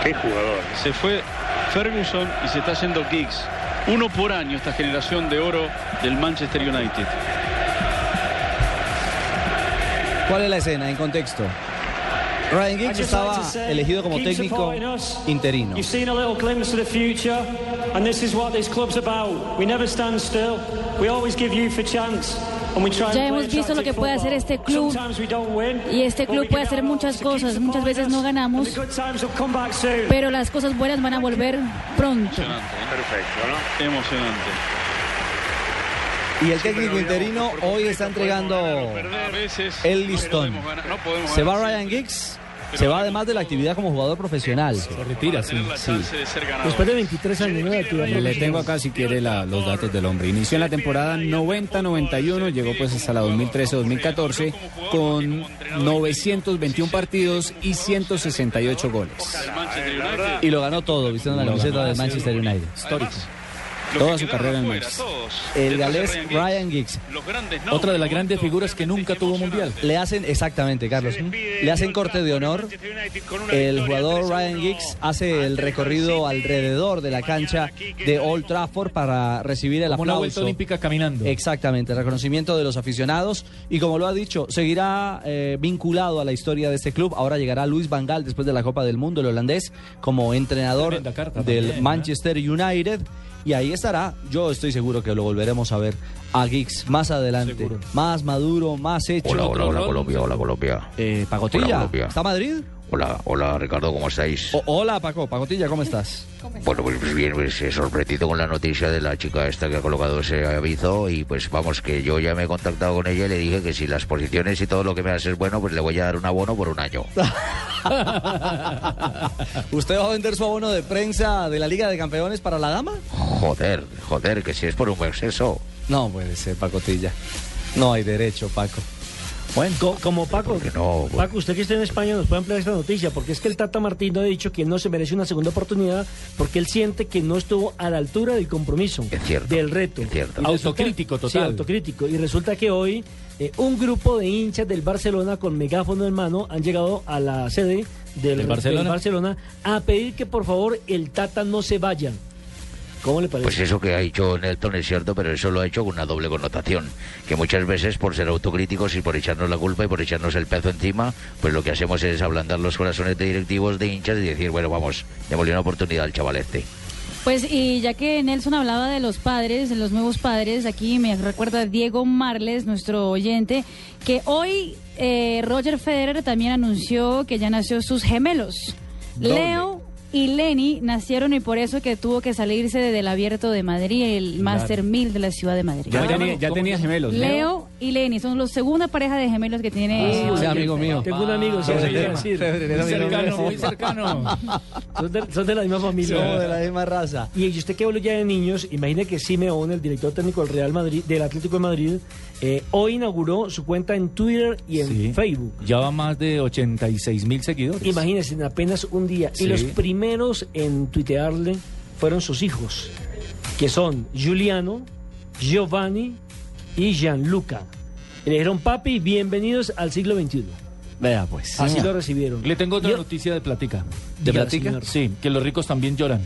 Qué jugador. Se fue Ferguson y se está yendo Giggs. Uno por año esta generación de oro del Manchester United. ¿Cuál es la escena en contexto? Ryan Giggs estaba elegido como técnico interino. You've seen a little glimpse of the future, and this is what this club's about. We never stand still. We always give youth a chance. And we try and Ya hemos visto lo que puede hacer este club. Y este club puede hacer muchas cosas. Muchas veces no ganamos, pero las cosas buenas van a volver pronto. Perfecto, ¿no? Emocionante. Y el técnico interino hoy está entregando el listón. Se va Ryan Giggs Se va además de la actividad como jugador profesional. Se retira, sí. Después de 23 años de actividad Le tengo acá si quiere la- los datos del hombre. Inició en la temporada 90-91, llegó pues hasta la 2013-2014 con 921 partidos y 168 goles. Y lo ganó todo, vistiendo la camiseta del sí. Manchester United. Histórico. Toda su carrera en Manchester. El galés Ryan Giggs. Otra de las grandes figuras que nunca tuvo mundial. Le hacen, exactamente, Carlos, le hacen corte de honor. El jugador Ryan Giggs hace el recorrido alrededor de la cancha de Old Trafford para recibir el Como una vuelta olímpica caminando. Exactamente, el reconocimiento de los aficionados y como lo ha dicho, seguirá eh, vinculado a la historia de este club. Ahora llegará Luis Van Gaal después de la Copa del Mundo, el holandés, como entrenador carta del también, ¿eh? Manchester United. Y ahí estará, yo estoy seguro que lo volveremos a ver a Giggs más adelante, más maduro, más hecho. Hola, hola, hola Colombia, hola Colombia. Eh, Hola, Pacotilla, Colombia. ¿está Madrid? Hola, hola Ricardo, ¿cómo estáis? O- hola Paco, Pacotilla, ¿cómo estás? Bueno, pues bien, pues eh, sorprendido con la noticia de la chica esta que ha colocado ese aviso y pues vamos que yo ya me he contactado con ella y le dije que si las posiciones y todo lo que me hace es bueno, pues le voy a dar un abono por un año. ¿Usted va a vender su abono de prensa de la Liga de Campeones para la dama? Joder, joder, que si es por un exceso. No puede ser, Pacotilla. No hay derecho, Paco. Bueno, como Paco, no, Paco, usted que está en España nos puede ampliar esta noticia, porque es que el Tata Martino ha dicho que no se merece una segunda oportunidad porque él siente que no estuvo a la altura del compromiso, del reto. Resulta- Autocrítico total. Sí, autocrítico. Y resulta que hoy eh, un grupo de hinchas del Barcelona con megáfono en mano han llegado a la sede del, ¿Del Barcelona? del Barcelona a pedir que por favor el Tata no se vaya. ¿Cómo le parece? Pues eso que ha dicho Nelton es cierto, pero eso lo ha hecho con una doble connotación. Que muchas veces por ser autocríticos y por echarnos la culpa y por echarnos el peso encima, pues lo que hacemos es ablandar los corazones de directivos, de hinchas y decir, bueno, vamos, démosle una oportunidad al chaval este. Pues y ya que Nelson hablaba de los padres, de los nuevos padres, aquí me recuerda Diego Marles, nuestro oyente, que hoy eh, Roger Federer también anunció que ya nació sus gemelos. Doble. Leo y Lenny nacieron y por eso que tuvo que salirse del abierto de Madrid, el Claro. Master 1000 de la ciudad de Madrid. Ya tenía, ya tenía gemelos. Leo y Lenny son los segunda pareja de gemelos que tiene. Ah, sí, amigo mío. Tengo un amigo, sí, Ah, sí, sí. Federer, Muy cercano, muy cercano. Son de, son de la misma familia. Somos de la misma raza. Y usted que habló ya de niños, imagine que Simeone, el director técnico del Real Madrid, del Atlético de Madrid, eh, hoy inauguró su cuenta en Twitter y en Sí. Facebook. Ya va más de 86 mil seguidores. Imagínense, en apenas un día. Sí. Y los primeros en tuitearle fueron sus hijos, que son Giuliano, Giovanni y Gianluca. Le dijeron, papi, bienvenidos al siglo XXI. Vea pues. Así lo recibieron. Le tengo otra noticia de platica. ¿De Diga, platica? señor. Sí, que los ricos también lloran.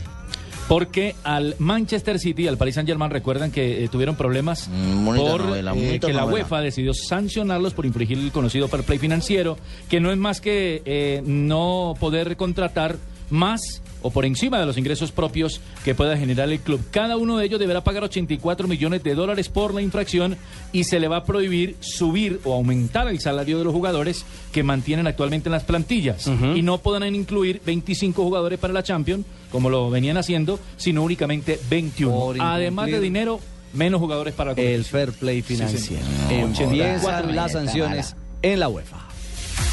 Porque al Manchester City y al Paris Saint Germain recuerdan que eh, tuvieron problemas bonita por novela, eh, bonita que la novela. UEFA decidió sancionarlos por infringir el conocido fair play financiero, que no es más que eh, no poder contratar más o por encima de los ingresos propios que pueda generar el club. Cada uno de ellos deberá pagar 84 millones de dólares por la infracción y se le va a prohibir subir o aumentar el salario de los jugadores que mantienen actualmente en las plantillas. Y no podrán incluir 25 jugadores para la Champions, como lo venían haciendo, sino únicamente 21. Por Además de dinero, menos jugadores para la El fair play Sí, financiero. señor. Empiezan 84 las sanciones en la UEFA.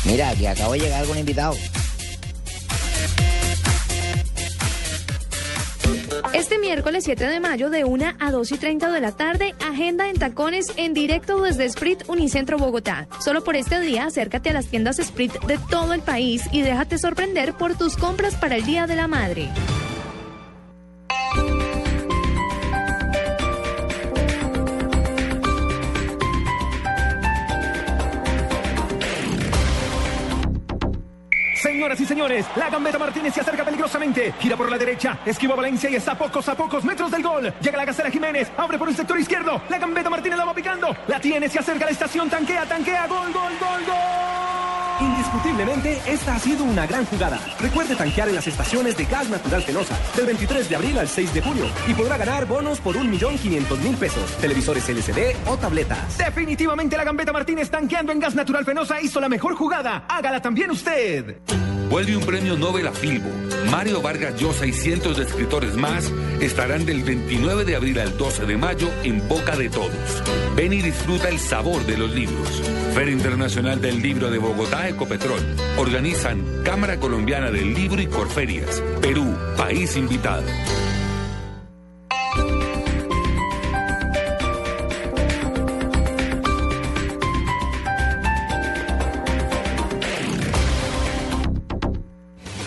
Mira, que acabo de llegar algún invitado. Este miércoles 7 de mayo de 1 a 2 y 30 de la tarde, agenda en tacones en directo desde Sprit Unicentro Bogotá. Solo por este día acércate a las tiendas Sprit de todo el país y déjate sorprender por tus compras para el Día de la Madre. Señoras y señores, la gambeta Martínez se acerca peligrosamente. Gira por la derecha, esquiva Valencia y está a pocos a pocos metros del gol. Llega la gacera Jiménez, abre por el sector izquierdo. La gambeta Martínez la va picando. La tiene, se acerca a la estación, tanquea, tanquea, gol, gol, gol, gol. Indiscutiblemente, esta ha sido una gran jugada. Recuerde tanquear en las estaciones de Gas Natural Fenosa del 23 de abril al 6 de junio y podrá ganar bonos por 1.500.000 pesos, televisores LCD o tabletas. Definitivamente la gambeta Martínez tanqueando en gas natural fenosa hizo la mejor jugada. Hágala también usted. Vuelve un premio Nobel a Filbo. Mario Vargas Llosa y cientos de escritores más estarán del 29 de abril al 12 de mayo en boca de todos. Ven y disfruta el sabor de los libros. Feria Internacional del Libro de Bogotá, Ecopetrol. Organizan Cámara Colombiana del Libro y Corferias. Perú, país invitado.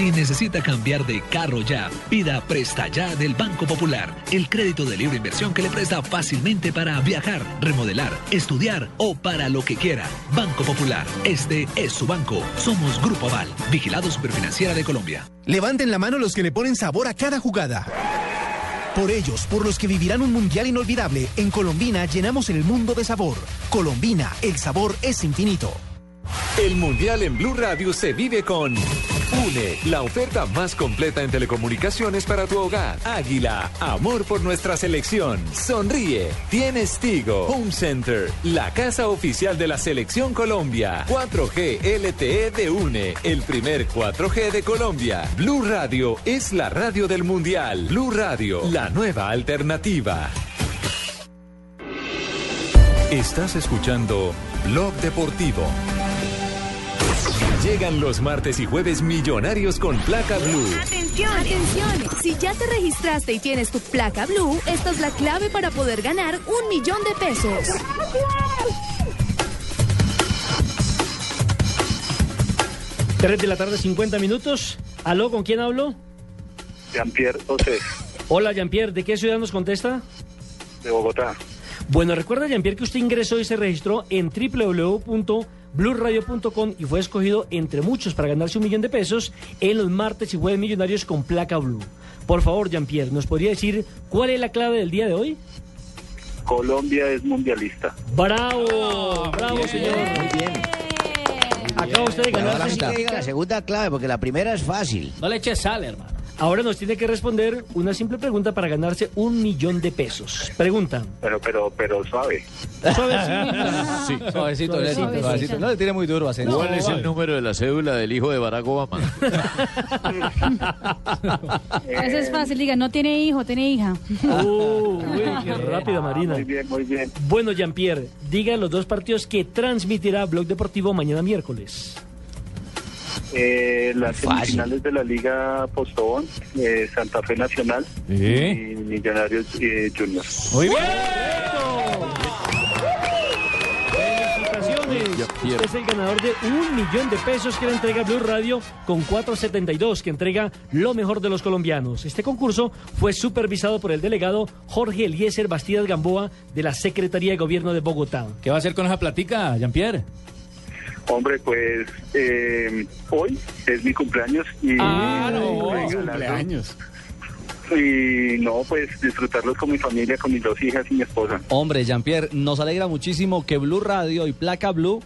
Si necesita cambiar de carro ya, pida Presta Ya del Banco Popular, el crédito de libre inversión que le presta fácilmente para viajar, remodelar, estudiar o para lo que quiera. Banco Popular, este es su banco. Somos Grupo Aval, vigilado Superfinanciera de Colombia. Levanten la mano los que le ponen sabor a cada jugada. Por ellos, por los que vivirán un mundial inolvidable, en Colombina llenamos el mundo de sabor. Colombina, el sabor es infinito. El Mundial en Blue Radio se vive con UNE, la oferta más completa en telecomunicaciones para tu hogar. Águila, amor por nuestra selección. Sonríe, tienes Tigo. Home Center, la casa oficial de la Selección Colombia. 4G LTE de UNE, el primer 4G de Colombia. Blue Radio es la radio del Mundial. Blue Radio, la nueva alternativa. Estás escuchando Blog Deportivo. Llegan los martes y jueves millonarios con placa blue. Atención, atención. Si ya te registraste y tienes tu placa blue, esta es la clave para poder ganar un millón de pesos. Tres de la tarde, 50 minutos. ¿Aló, con quién hablo? Jean-Pierre José, Hola, Jean-Pierre. ¿De qué ciudad nos contesta? de Bogotá. Bueno, recuerda, Jean-Pierre, que usted ingresó y se registró en www.bluradio.com y fue escogido entre muchos para ganarse un millón de pesos en los martes y jueves millonarios con placa blue. Por favor, Jean-Pierre, ¿nos podría decir cuál es la clave del día de hoy? Colombia es mundialista. ¡Bravo! ¡Bravo, señor! Muy bien. Acaba usted de Ahora ganar. sí que diga la segunda clave, porque la primera es fácil. No le eches sal, hermano. Ahora nos tiene que responder una simple pregunta para ganarse un millón de pesos. Pregunta. Pero, pero, pero suave. Sí, suavecito, Suavecito. suavecito. No le tire muy duro a Asensio. ¿Cuál es el número de la cédula del hijo de Barack Obama? Eso es fácil, diga, no tiene hijo, tiene hija. Uh, uy, qué rápida, Marina. Muy bien, muy bien. Bueno, Jean-Pierre, diga los dos partidos que transmitirá Blog Deportivo mañana miércoles. Eh, las semifinales de la Liga Postobón, eh, Santa Fe Nacional y Millonarios eh, Juniors. Muy bien. Usted es el ganador de un millón de pesos que le entrega Blue Radio con 472, que entrega lo mejor de los colombianos. Este concurso fue supervisado por el delegado Jorge Eliezer Bastidas Gamboa de la Secretaría de Gobierno de Bogotá. ¿Qué va a hacer con esa platica, Jean-Pierre? Hombre, pues eh, hoy es mi cumpleaños y Ah, no, cumpleaños. Y no, pues disfrutarlos con mi familia, con mis dos hijas y mi esposa. Hombre, Jean-Pierre, nos alegra muchísimo que Blue Radio y Placa Blue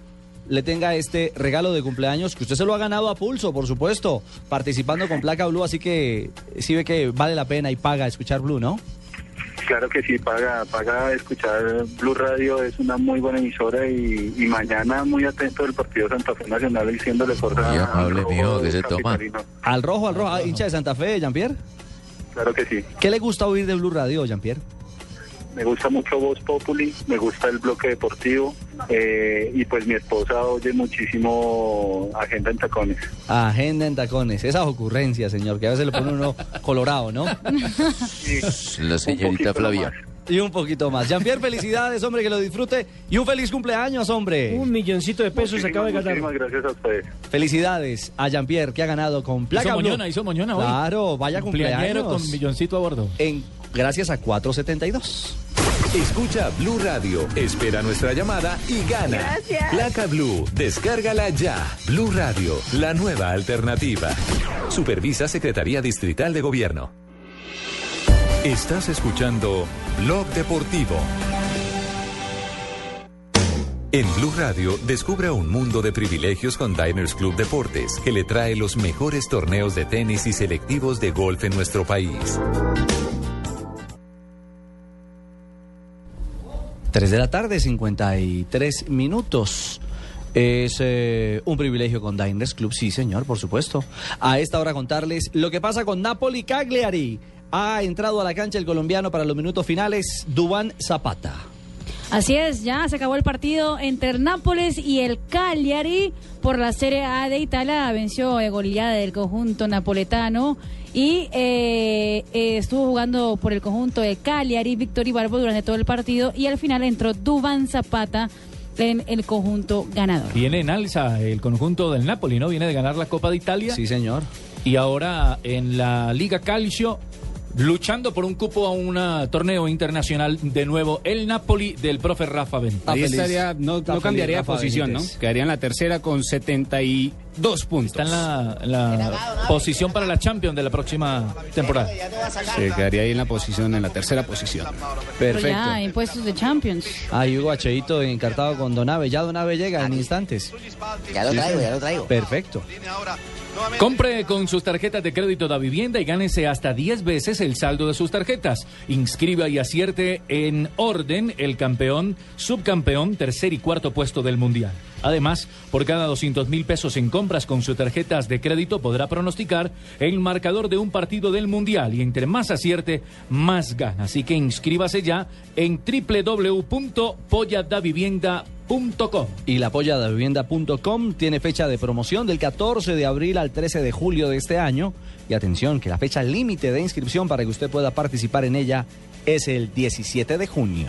le tenga este regalo de cumpleaños, que usted se lo ha ganado a pulso, por supuesto, participando con Placa Blue, así que sí ve que vale la pena y paga escuchar Blue, ¿no? Claro que sí, paga, paga escuchar Blue Radio, es una muy buena emisora y, y mañana muy atento del partido Santa Fe Nacional diciéndole por Muy amable, mijo, ¿qué se toma? Al rojo, al rojo, ah, hincha de Santa Fe, Jean-Pierre. Claro que sí. ¿Qué le gusta oír de Blue Radio, Jean-Pierre? Me gusta mucho Voz Populi, me gusta el bloque deportivo eh, y pues mi esposa oye muchísimo Agenda en Tacones. Agenda en tacones, esas ocurrencias, señor, que a veces le pone uno colorado, ¿no? La señorita Flavia. Y un poquito más. Jean-Pierre, felicidades, hombre, que lo disfrute. Y un feliz cumpleaños, hombre. Un milloncito de pesos se acaba de ganar. Muchísimas gracias a ustedes. Felicidades a Jean-Pierre, que ha ganado con placa Hizo Blue. moñona, hizo moñona hoy. Claro, vaya cumpleaños. con milloncito a bordo. En, gracias a 472. Escucha Blue Radio, espera nuestra llamada y gana. Gracias. Placa Blue, descárgala ya. Blue Radio, la nueva alternativa. Supervisa Secretaría Distrital de Gobierno. Estás escuchando Blog Deportivo. En Blue Radio, descubra un mundo de privilegios con Diners Club Deportes, que le trae los mejores torneos de tenis y selectivos de golf en nuestro país. 3 de la tarde, 53 minutos. Es eh, un privilegio con Diners Club, sí señor, por supuesto. A esta hora contarles lo que pasa con Napoli Cagliari. Ha entrado a la cancha el colombiano para los minutos finales, Dubán Zapata. Así es, ya se acabó el partido entre el Nápoles y el Cagliari por la Serie A de Italia. Venció de goleada del conjunto napoletano y eh, eh, estuvo jugando por el conjunto de Cagliari, Víctor Ibarbo durante todo el partido y al final entró Dubán Zapata en el conjunto ganador. Viene en alza el conjunto del Napoli, ¿no? Viene de ganar la Copa de Italia. Sí, señor. Y ahora en la Liga Calcio luchando por un cupo a un torneo internacional de nuevo el Napoli del profe Rafa Benítez. Ahí estaría, no, no cambiaría de posición, ¿no? Quedaría en la tercera con 72 puntos. Está en la, la posición para la Champions de la próxima temporada. Sí, quedaría ahí en la posición, en la tercera posición. Pero Perfecto. ya, impuestos de Champions. Ahí Hugo Acheito encartado con Donave. Ya Donave llega en instantes. Ya lo traigo, ya lo traigo. Perfecto. Compre con sus tarjetas de crédito da vivienda y gánese hasta 10 veces el saldo de sus tarjetas. Inscriba y acierte en orden el campeón, subcampeón, tercer y cuarto puesto del mundial. Además, por cada 200 mil pesos en compras con sus tarjetas de crédito podrá pronosticar el marcador de un partido del mundial y entre más acierte, más gana. Así que inscríbase ya en www.polladavivienda.com. Y la polla tiene fecha de promoción del 14 de abril al 13 de julio de este año. Y atención, que la fecha límite de inscripción para que usted pueda participar en ella es el 17 de junio.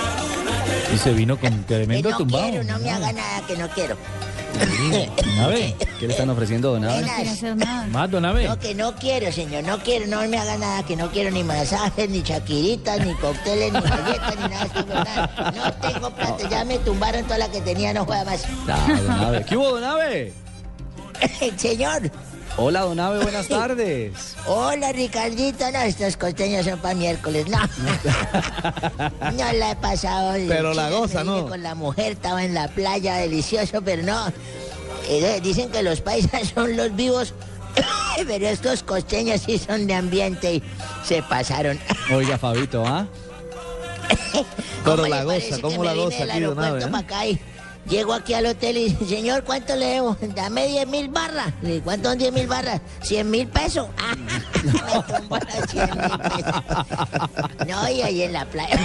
Se vino con Que tremendo no tumbado. quiero, no me haga nada que no quiero. Donave, ¿qué le están ofreciendo, Donave? Más, Donave. No, que no quiero, señor, no quiero, no me haga nada, que no quiero ni masajes, ni chaquiritas, ni cócteles, ni galletas, ni nada, tengo nada. No tengo plata, ya me tumbaron toda la que tenía, no juega más. Ah, Donave. ¿Qué hubo, Donave? señor, Hola, Donave, buenas tardes. hola Ricardito, no, estos costeños son para miércoles, no. No la he pasado. Pero la goza, ¿no? Con la mujer, estaba en la playa, delicioso, pero no. Eh, dicen que los paisas son los vivos, pero estos costeños sí son de ambiente y se pasaron. Oiga, Fabito, ¿ah? Pero ¿Cómo la goza, ¿cómo la goza aquí, Llego aquí al hotel y dice, señor, ¿cuánto le debo? Dame 10 mil barras. Le digo, ¿Cuánto son 10 mil barras? 100 mil pesos. Ah, me tumbó las 100 mil pesos. No, y ahí en la playa.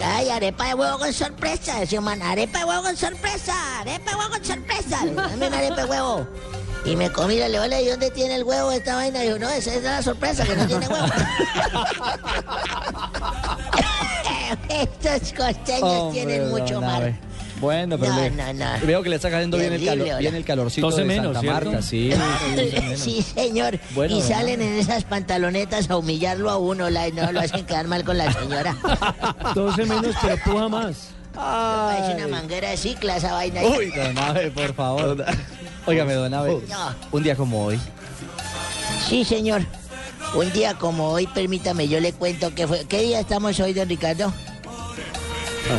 Ay, arepa de huevo con sorpresa. Decía, man, arepa de huevo con sorpresa. Arepa de huevo con sorpresa. Dame una arepa de huevo. Y me comí la leola y ¿dónde tiene el huevo esta vaina? Y digo, no, esa es la sorpresa, que no tiene huevo. Estos costeños Hombre, tienen mucho Donave. mar. Bueno, pero No, le- no, no. veo que le está cayendo bien el, calor, bien el calorcito de menos, Santa ¿cierto? Marta, sí. Sí, señor. Bueno, y salen en esas pantalonetas a humillarlo a uno, la, no lo hacen quedar mal con la señora. 12 menos, pero puja más. Parece una manguera de cicla esa vaina. Uy, Donave, por favor. Óigame, Donave, No. un día como hoy. Sí, señor. Un día como hoy, permítame, yo le cuento que fue. ¿Qué día estamos hoy, don Ricardo?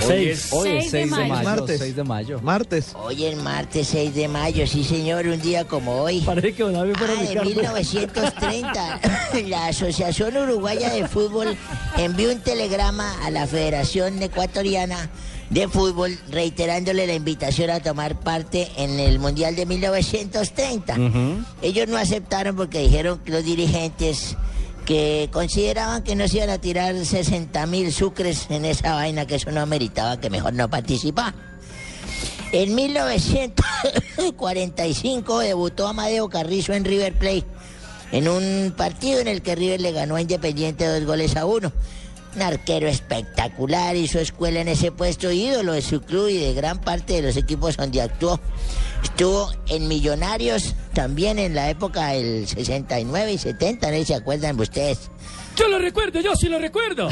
Hoy es, hoy es 6 de mayo. Martes. 6 de mayo. Martes. Hoy es martes 6 de mayo, sí, señor, un día como hoy. Parece que Donave fuera Ah, de Ricardo. 1930, la Asociación Uruguaya de Fútbol envió un telegrama a la Federación Ecuatoriana de Fútbol reiterándole la invitación a tomar parte en el Mundial de 1930. Ellos no aceptaron porque dijeron que los dirigentes que consideraban que no se iban a tirar 60 mil sucres en esa vaina, que eso no meritaba, que mejor no participar. En 1945 debutó Amadeo Carrizo en River Plate. en un partido en el que River le ganó a Independiente dos goles a uno. Un arquero espectacular, hizo escuela en ese puesto, ídolo de su club y de gran parte de los equipos donde actuó. Estuvo en Millonarios también en la época del 69 y 70, ¿no se acuerdan ustedes? Yo lo recuerdo, yo sí lo recuerdo.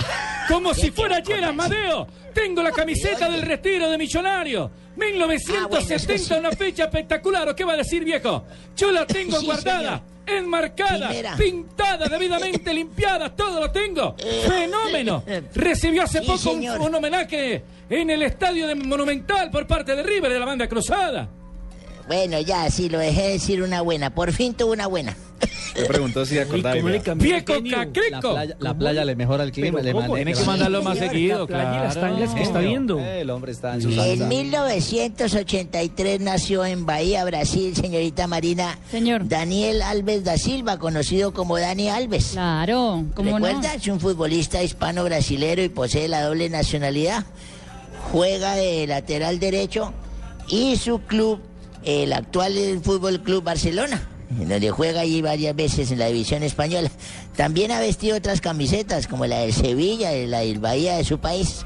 Como si fuera ayer, Amadeo. Tengo la camiseta del retiro de Millonario. 1970, una fecha espectacular. ¿O qué va a decir, viejo? Yo la tengo Sí, guardada, enmarcada, Primera. pintada, debidamente limpiada. Todo lo tengo. ¡Fenómeno! Recibió hace Sí, poco un, homenaje en el estadio de Monumental por parte de River de la banda cruzada. Bueno, ya, sí, lo dejé decir una buena. Por fin tuvo una buena. Le preguntó si acordaba. ¡Viejo La cacrico! playa, la playa le mejora el clima. Le Tiene que mandarlo más seguido, y las claro. tangas que está viendo. El hombre está en su En salsa. 1983 nació en Bahía, Brasil, señorita Marina. Señor. Daniel Alves da Silva, conocido como Dani Alves. Claro, ¿cómo no? Es un futbolista hispano-brasilero y posee la doble nacionalidad. Juega de lateral derecho y su club, el actual Fútbol Club Barcelona, donde juega allí varias veces en la división española. También ha vestido otras camisetas, como la del Sevilla, la del Bahía de su país.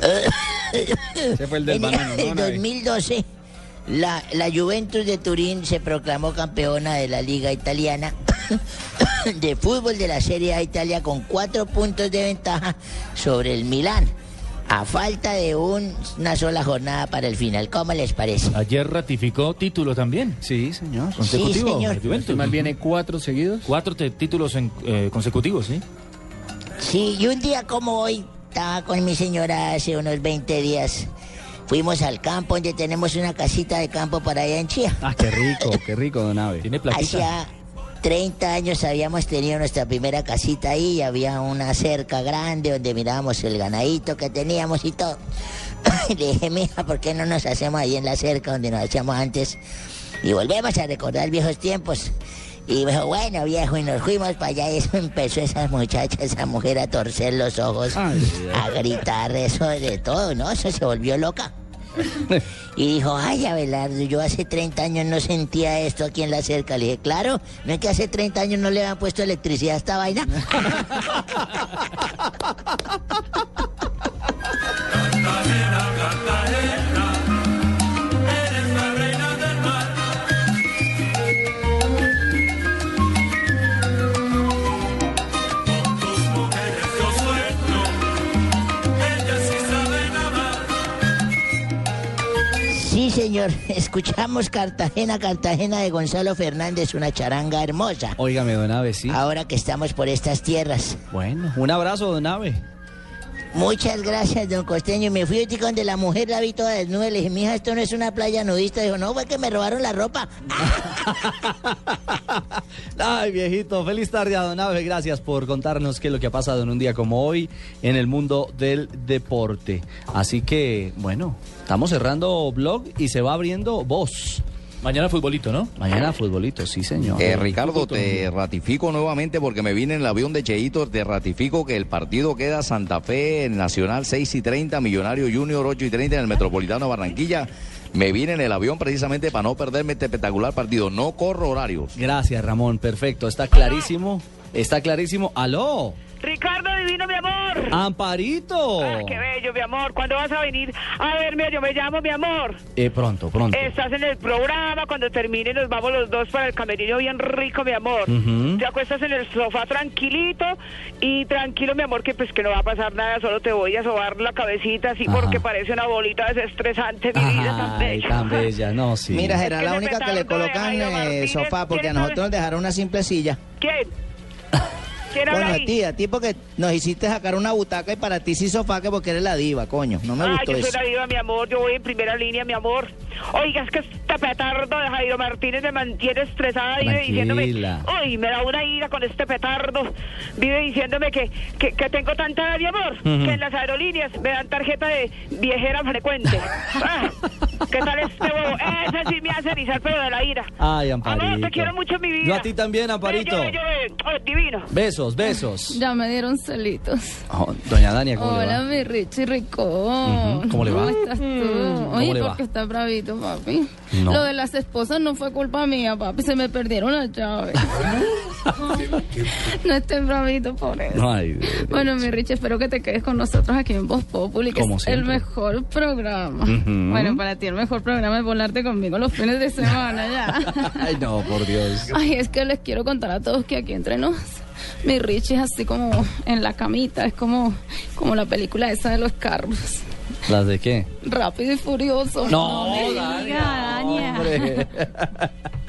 Ese fue el del en banano, ¿no, el Nave? 2012, la, la Juventus de Turín se proclamó campeona de la Liga Italiana de fútbol de la Serie A Italia con cuatro puntos de ventaja sobre el Milán, a falta de un- una sola jornada para el final. ¿Cómo les parece? Ayer ratificó título también. Sí, señor. Consecutivo. Sí, señor. Juventus. Mal viene cuatro seguidos. Cuatro títulos en- eh, consecutivos, ¿sí? Sí, y un día como hoy, estaba con mi señora hace unos 20 días. Fuimos al campo donde tenemos una casita de campo para allá en Chía. Ah, qué rico, qué rico, don Ave. Tiene platita. Hacía 30 años habíamos tenido nuestra primera casita ahí había una cerca grande donde mirábamos el ganadito que teníamos y todo. Le dije, mija, ¿por qué no nos hacemos ahí en la cerca donde nos hacíamos antes? Y volvemos a recordar viejos tiempos. Y me dijo, bueno, viejo, y nos fuimos para allá y eso empezó esa muchacha, esa mujer a torcer los ojos, a gritar eso de todo, ¿no? Eso se volvió loca. Y dijo, ay, Abelardo, yo hace 30 años no sentía esto aquí en la cerca. Le dije, claro, no es que hace 30 años no le habían puesto electricidad a esta vaina. Sí, señor, escuchamos Cartagena, Cartagena de Gonzalo Fernández, una charanga hermosa. Óigame, don Ave, sí. Ahora que estamos por estas tierras. Bueno, un abrazo, don Ave. Muchas gracias, don Costeño. Me fui ahorita donde la mujer la vi toda desnuda. Le dije, mija, esto no es una playa nudista. Dijo, no, fue que me robaron la ropa. Ay, viejito, feliz tarde a Don Ave. Gracias por contarnos qué es lo que ha pasado en un día como hoy en el mundo del deporte. Así que, bueno, estamos cerrando blog y se va abriendo voz. Mañana futbolito, ¿no? Mañana futbolito, sí, señor. Eh, Ricardo, te ratifico nuevamente porque me vine en el avión de Cheito. Te ratifico que el partido queda Santa Fe en Nacional 6 y 30, Millonario Junior 8 y 30 en el Metropolitano de Barranquilla. Me vine en el avión precisamente para no perderme este espectacular partido. No corro horarios. Gracias, Ramón. Perfecto, está clarísimo. Está clarísimo. ¡Aló! Ricardo Divino, mi amor. ¡Amparito! Ah, qué bello, mi amor. ¿Cuándo vas a venir a verme? Yo me llamo, mi amor. Eh, pronto, pronto. Estás en el programa. Cuando termine, nos vamos los dos para el camerino bien rico, mi amor. Ujú. Te acuestas en el sofá tranquilito y tranquilo, mi amor, que pues que no va a pasar nada. Solo te voy a sobar la cabecita así Ajá. porque parece una bolita desestresante, mi vida tan Ay, bella. tan bella, no, sí. Mira, será la única que le colocan eh, sofá, porque a nosotros nos dejaron una simple silla. ¿Quién? ¿Quién habla Bueno, a ahí? ti, a ti porque nos hiciste sacar una butaca y para ti sí sofá que porque eres la diva, coño. No me Ah, gustó yo soy la diva, mi amor. Yo voy en primera línea, mi amor. Oiga, es que este petardo de Jairo Martínez me mantiene estresada. Vive diciéndome. Uy, me da una ira con este petardo. Vive diciéndome que, que, que tengo tanta edad, mi amor. Que en las aerolíneas me dan tarjeta de viajera frecuente. Ah, ¿Qué tal este bobo? Ese sí me hace erizar pero de la ira. Ay, Amor, Amparito. te quiero mucho mi vida. Yo a ti también, Amparito. Bello, bello. Oh, divino. Besos, besos. Ya me dieron celitos. Oh, doña Dania, ¿cómo le Hola, va? mi Richie Rico. ¿cómo le va? ¿Cómo estás tú? ¿Cómo Oye, le va? porque está bravito, papi. No. Lo de las esposas no fue culpa mía, papi. Se me perdieron las llaves. no estén bravito por eso. Ay, Bueno, mi Richie, espero que te quedes con nosotros aquí en Voz Populi, que Como es el mejor programa. Bueno, para ti el mejor programa es volarte conmigo los fines de semana ya. Ay, no, por Dios. Ay, es que les quiero contar a todos que aquí entre nos, mi Richie es así como en la camita, es como, como la película esa de los carros. ¿Las de qué? Rápido y furioso. No, me diga, Dania. hombre.